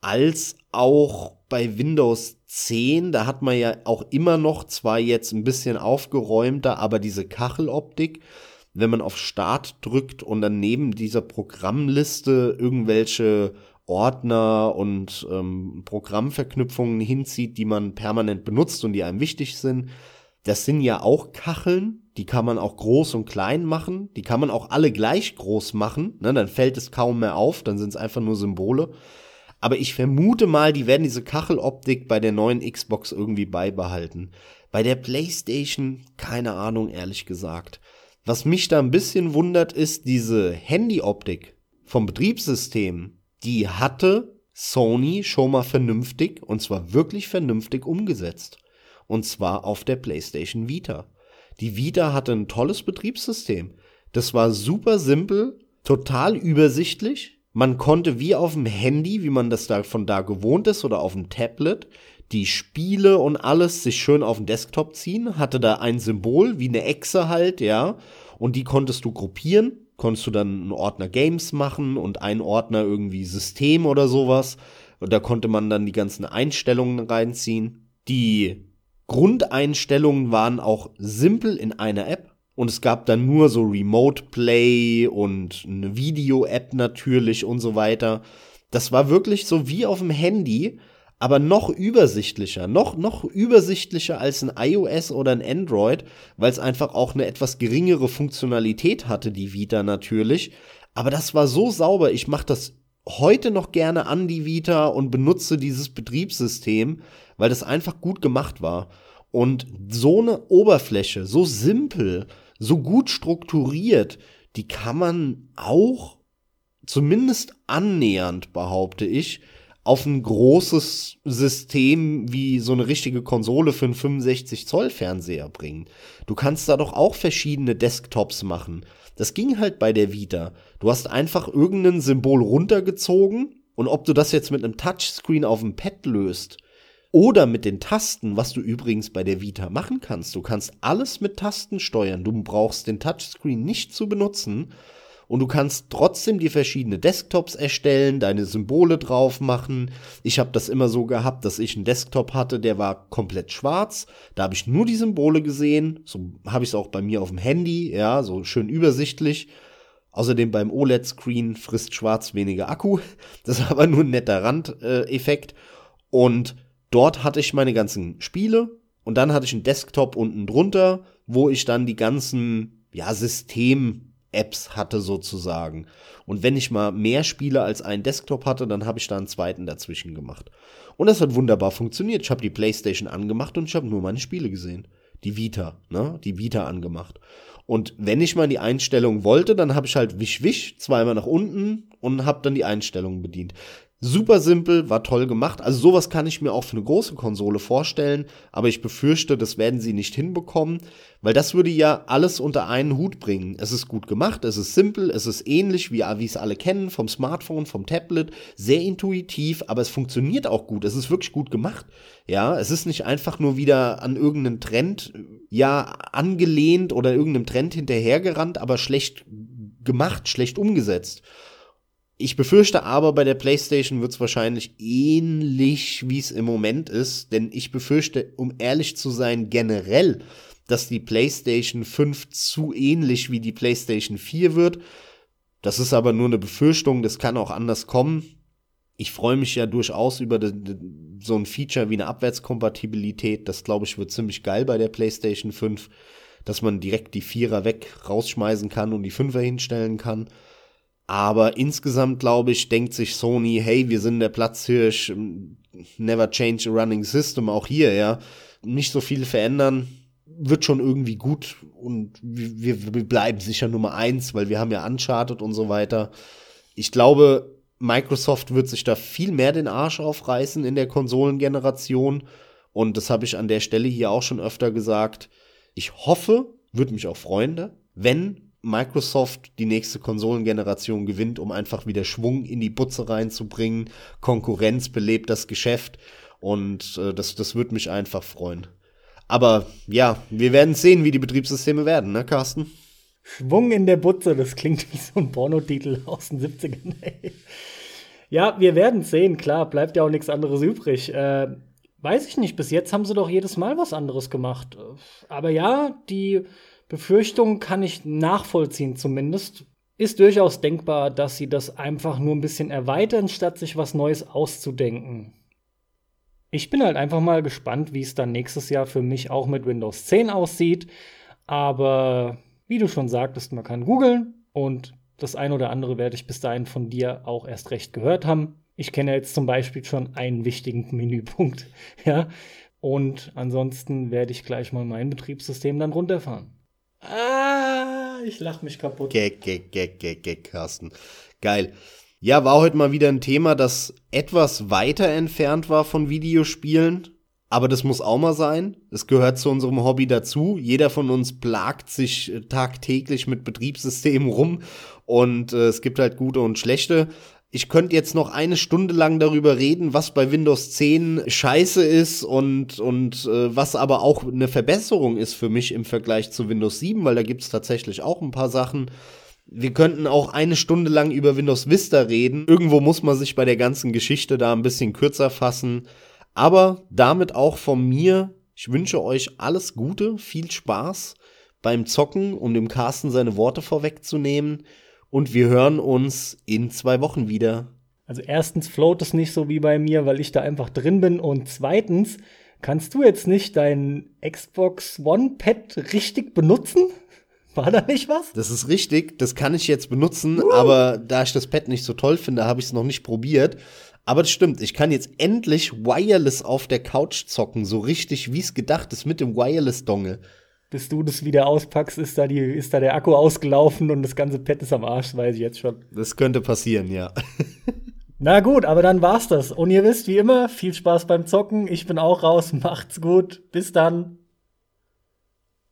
als auch bei Windows 10, da hat man ja auch immer noch zwar jetzt ein bisschen aufgeräumter, aber diese Kacheloptik, wenn man auf Start drückt und dann neben dieser Programmliste irgendwelche Ordner und ähm, Programmverknüpfungen hinzieht, die man permanent benutzt und die einem wichtig sind. Das sind ja auch Kacheln, die kann man auch groß und klein machen, die kann man auch alle gleich groß machen, ne, dann fällt es kaum mehr auf, dann sind es einfach nur Symbole. Aber ich vermute mal, die werden diese Kacheloptik bei der neuen Xbox irgendwie beibehalten. Bei der PlayStation, keine Ahnung, ehrlich gesagt. Was mich da ein bisschen wundert, ist diese Handyoptik vom Betriebssystem. Die hatte Sony schon mal vernünftig, und zwar wirklich vernünftig umgesetzt. Und zwar auf der PlayStation Vita. Die Vita hatte ein tolles Betriebssystem. Das war super simpel, total übersichtlich, man konnte wie auf dem Handy, wie man das da von da gewohnt ist, oder auf dem Tablet, die Spiele und alles sich schön auf den Desktop ziehen, hatte da ein Symbol, wie eine Echse halt, ja, und die konntest du gruppieren, konntest du dann einen Ordner Games machen und einen Ordner irgendwie System oder sowas. Und da konnte man dann die ganzen Einstellungen reinziehen. Die Grundeinstellungen waren auch simpel in einer App. Und es gab dann nur so Remote Play und eine Video-App natürlich und so weiter. Das war wirklich so wie auf dem Handy, aber noch übersichtlicher, noch, noch übersichtlicher als ein iOS oder ein Android, weil es einfach auch eine etwas geringere Funktionalität hatte, die Vita natürlich. Aber das war so sauber, ich mache das heute noch gerne an die Vita und benutze dieses Betriebssystem, weil das einfach gut gemacht war. Und so eine Oberfläche, so simpel, so gut strukturiert, die kann man auch zumindest annähernd, behaupte ich, auf ein großes System wie so eine richtige Konsole für einen 65 Zoll Fernseher bringen. Du kannst da doch auch verschiedene Desktops machen. Das ging halt bei der Vita. Du hast einfach irgendein Symbol runtergezogen und ob du das jetzt mit einem Touchscreen auf dem Pad löst oder mit den Tasten, was du übrigens bei der Vita machen kannst. Du kannst alles mit Tasten steuern. Du brauchst den Touchscreen nicht zu benutzen. Und du kannst trotzdem die verschiedenen Desktops erstellen, deine Symbole drauf machen. Ich habe das immer so gehabt, dass ich einen Desktop hatte, der war komplett schwarz. Da habe ich nur die Symbole gesehen. So habe ich es auch bei mir auf dem Handy, ja, so schön übersichtlich. Außerdem beim OLED-Screen frisst schwarz weniger Akku. Das ist aber nur ein netter Randeffekt. Und Dort hatte ich meine ganzen Spiele und dann hatte ich einen Desktop unten drunter, wo ich dann die ganzen ja, System-Apps hatte sozusagen. Und wenn ich mal mehr Spiele als einen Desktop hatte, dann habe ich da einen zweiten dazwischen gemacht. Und das hat wunderbar funktioniert. Ich habe die PlayStation angemacht und ich habe nur meine Spiele gesehen. Die Vita, ne? Die Vita angemacht. Und wenn ich mal die Einstellung wollte, dann habe ich halt wisch wisch zweimal nach unten und habe dann die Einstellungen bedient. Super simpel, war toll gemacht. Also sowas kann ich mir auch für eine große Konsole vorstellen, aber ich befürchte, das werden sie nicht hinbekommen, weil das würde ja alles unter einen Hut bringen. Es ist gut gemacht, es ist simpel, es ist ähnlich wie, es alle kennen, vom Smartphone, vom Tablet, sehr intuitiv, aber es funktioniert auch gut. Es ist wirklich gut gemacht. Ja, es ist nicht einfach nur wieder an irgendeinen Trend, ja, angelehnt oder irgendeinem Trend hinterhergerannt, aber schlecht gemacht, schlecht umgesetzt. Ich befürchte aber, bei der PlayStation wird es wahrscheinlich ähnlich, wie es im Moment ist, denn ich befürchte, um ehrlich zu sein, generell, dass die PlayStation 5 zu ähnlich wie die PlayStation 4 wird. Das ist aber nur eine Befürchtung, das kann auch anders kommen. Ich freue mich ja durchaus über so ein Feature wie eine Abwärtskompatibilität. Das glaube ich wird ziemlich geil bei der PlayStation 5, dass man direkt die Vierer weg rausschmeißen kann und die Fünfer hinstellen kann. Aber insgesamt, glaube ich, denkt sich Sony, hey, wir sind der Platzhirsch, never change a running system, auch hier, ja. Nicht so viel verändern, wird schon irgendwie gut und wir, wir bleiben sicher Nummer eins, weil wir haben ja Uncharted und so weiter. Ich glaube, Microsoft wird sich da viel mehr den Arsch aufreißen in der Konsolengeneration und das habe ich an der Stelle hier auch schon öfter gesagt Ich hoffe, würde mich auch freuen, wenn Microsoft die nächste Konsolengeneration gewinnt, um einfach wieder Schwung in die Butze reinzubringen. Konkurrenz belebt das Geschäft und äh, das, das würde mich einfach freuen. Aber ja, wir werden sehen, wie die Betriebssysteme werden, ne, Carsten? Schwung in der Butze, das klingt wie so ein Pornotitel aus den 70ern. ja, wir werden sehen, klar, bleibt ja auch nichts anderes übrig. Äh, weiß ich nicht, bis jetzt haben sie doch jedes Mal was anderes gemacht. Aber ja, die Befürchtung kann ich nachvollziehen zumindest. Ist durchaus denkbar, dass sie das einfach nur ein bisschen erweitern, statt sich was Neues auszudenken. Ich bin halt einfach mal gespannt, wie es dann nächstes Jahr für mich auch mit Windows 10 aussieht. Aber wie du schon sagtest, man kann googeln und das ein oder andere werde ich bis dahin von dir auch erst recht gehört haben. Ich kenne jetzt zum Beispiel schon einen wichtigen Menüpunkt, ja. Und ansonsten werde ich gleich mal mein Betriebssystem dann runterfahren. Ah, ich lach mich kaputt. Gag, gag, gag, gag, gag, Carsten. Geil. Ja, war heute mal wieder ein Thema, das etwas weiter entfernt war von Videospielen. Aber das muss auch mal sein. Es gehört zu unserem Hobby dazu. Jeder von uns plagt sich tagtäglich mit Betriebssystemen rum und äh, es gibt halt gute und schlechte. Ich könnte jetzt noch eine Stunde lang darüber reden, was bei Windows 10 scheiße ist und, und äh, was aber auch eine Verbesserung ist für mich im Vergleich zu Windows 7, weil da gibt es tatsächlich auch ein paar Sachen. Wir könnten auch eine Stunde lang über Windows Vista reden. Irgendwo muss man sich bei der ganzen Geschichte da ein bisschen kürzer fassen. Aber damit auch von mir, ich wünsche euch alles Gute, viel Spaß beim Zocken, um dem Carsten seine Worte vorwegzunehmen. Und wir hören uns in zwei Wochen wieder. Also erstens float es nicht so wie bei mir, weil ich da einfach drin bin. Und zweitens, kannst du jetzt nicht dein Xbox One Pad richtig benutzen? War da nicht was? Das ist richtig, das kann ich jetzt benutzen, uh. aber da ich das Pad nicht so toll finde, habe ich es noch nicht probiert. Aber das stimmt, ich kann jetzt endlich wireless auf der Couch zocken, so richtig wie es gedacht ist mit dem Wireless-Dongle. Bis du das wieder auspackst, ist da, die, ist da der Akku ausgelaufen und das ganze Pad ist am Arsch, weiß ich jetzt schon. Das könnte passieren, ja. Na gut, aber dann war's das. Und ihr wisst, wie immer, viel Spaß beim Zocken. Ich bin auch raus. Macht's gut. Bis dann.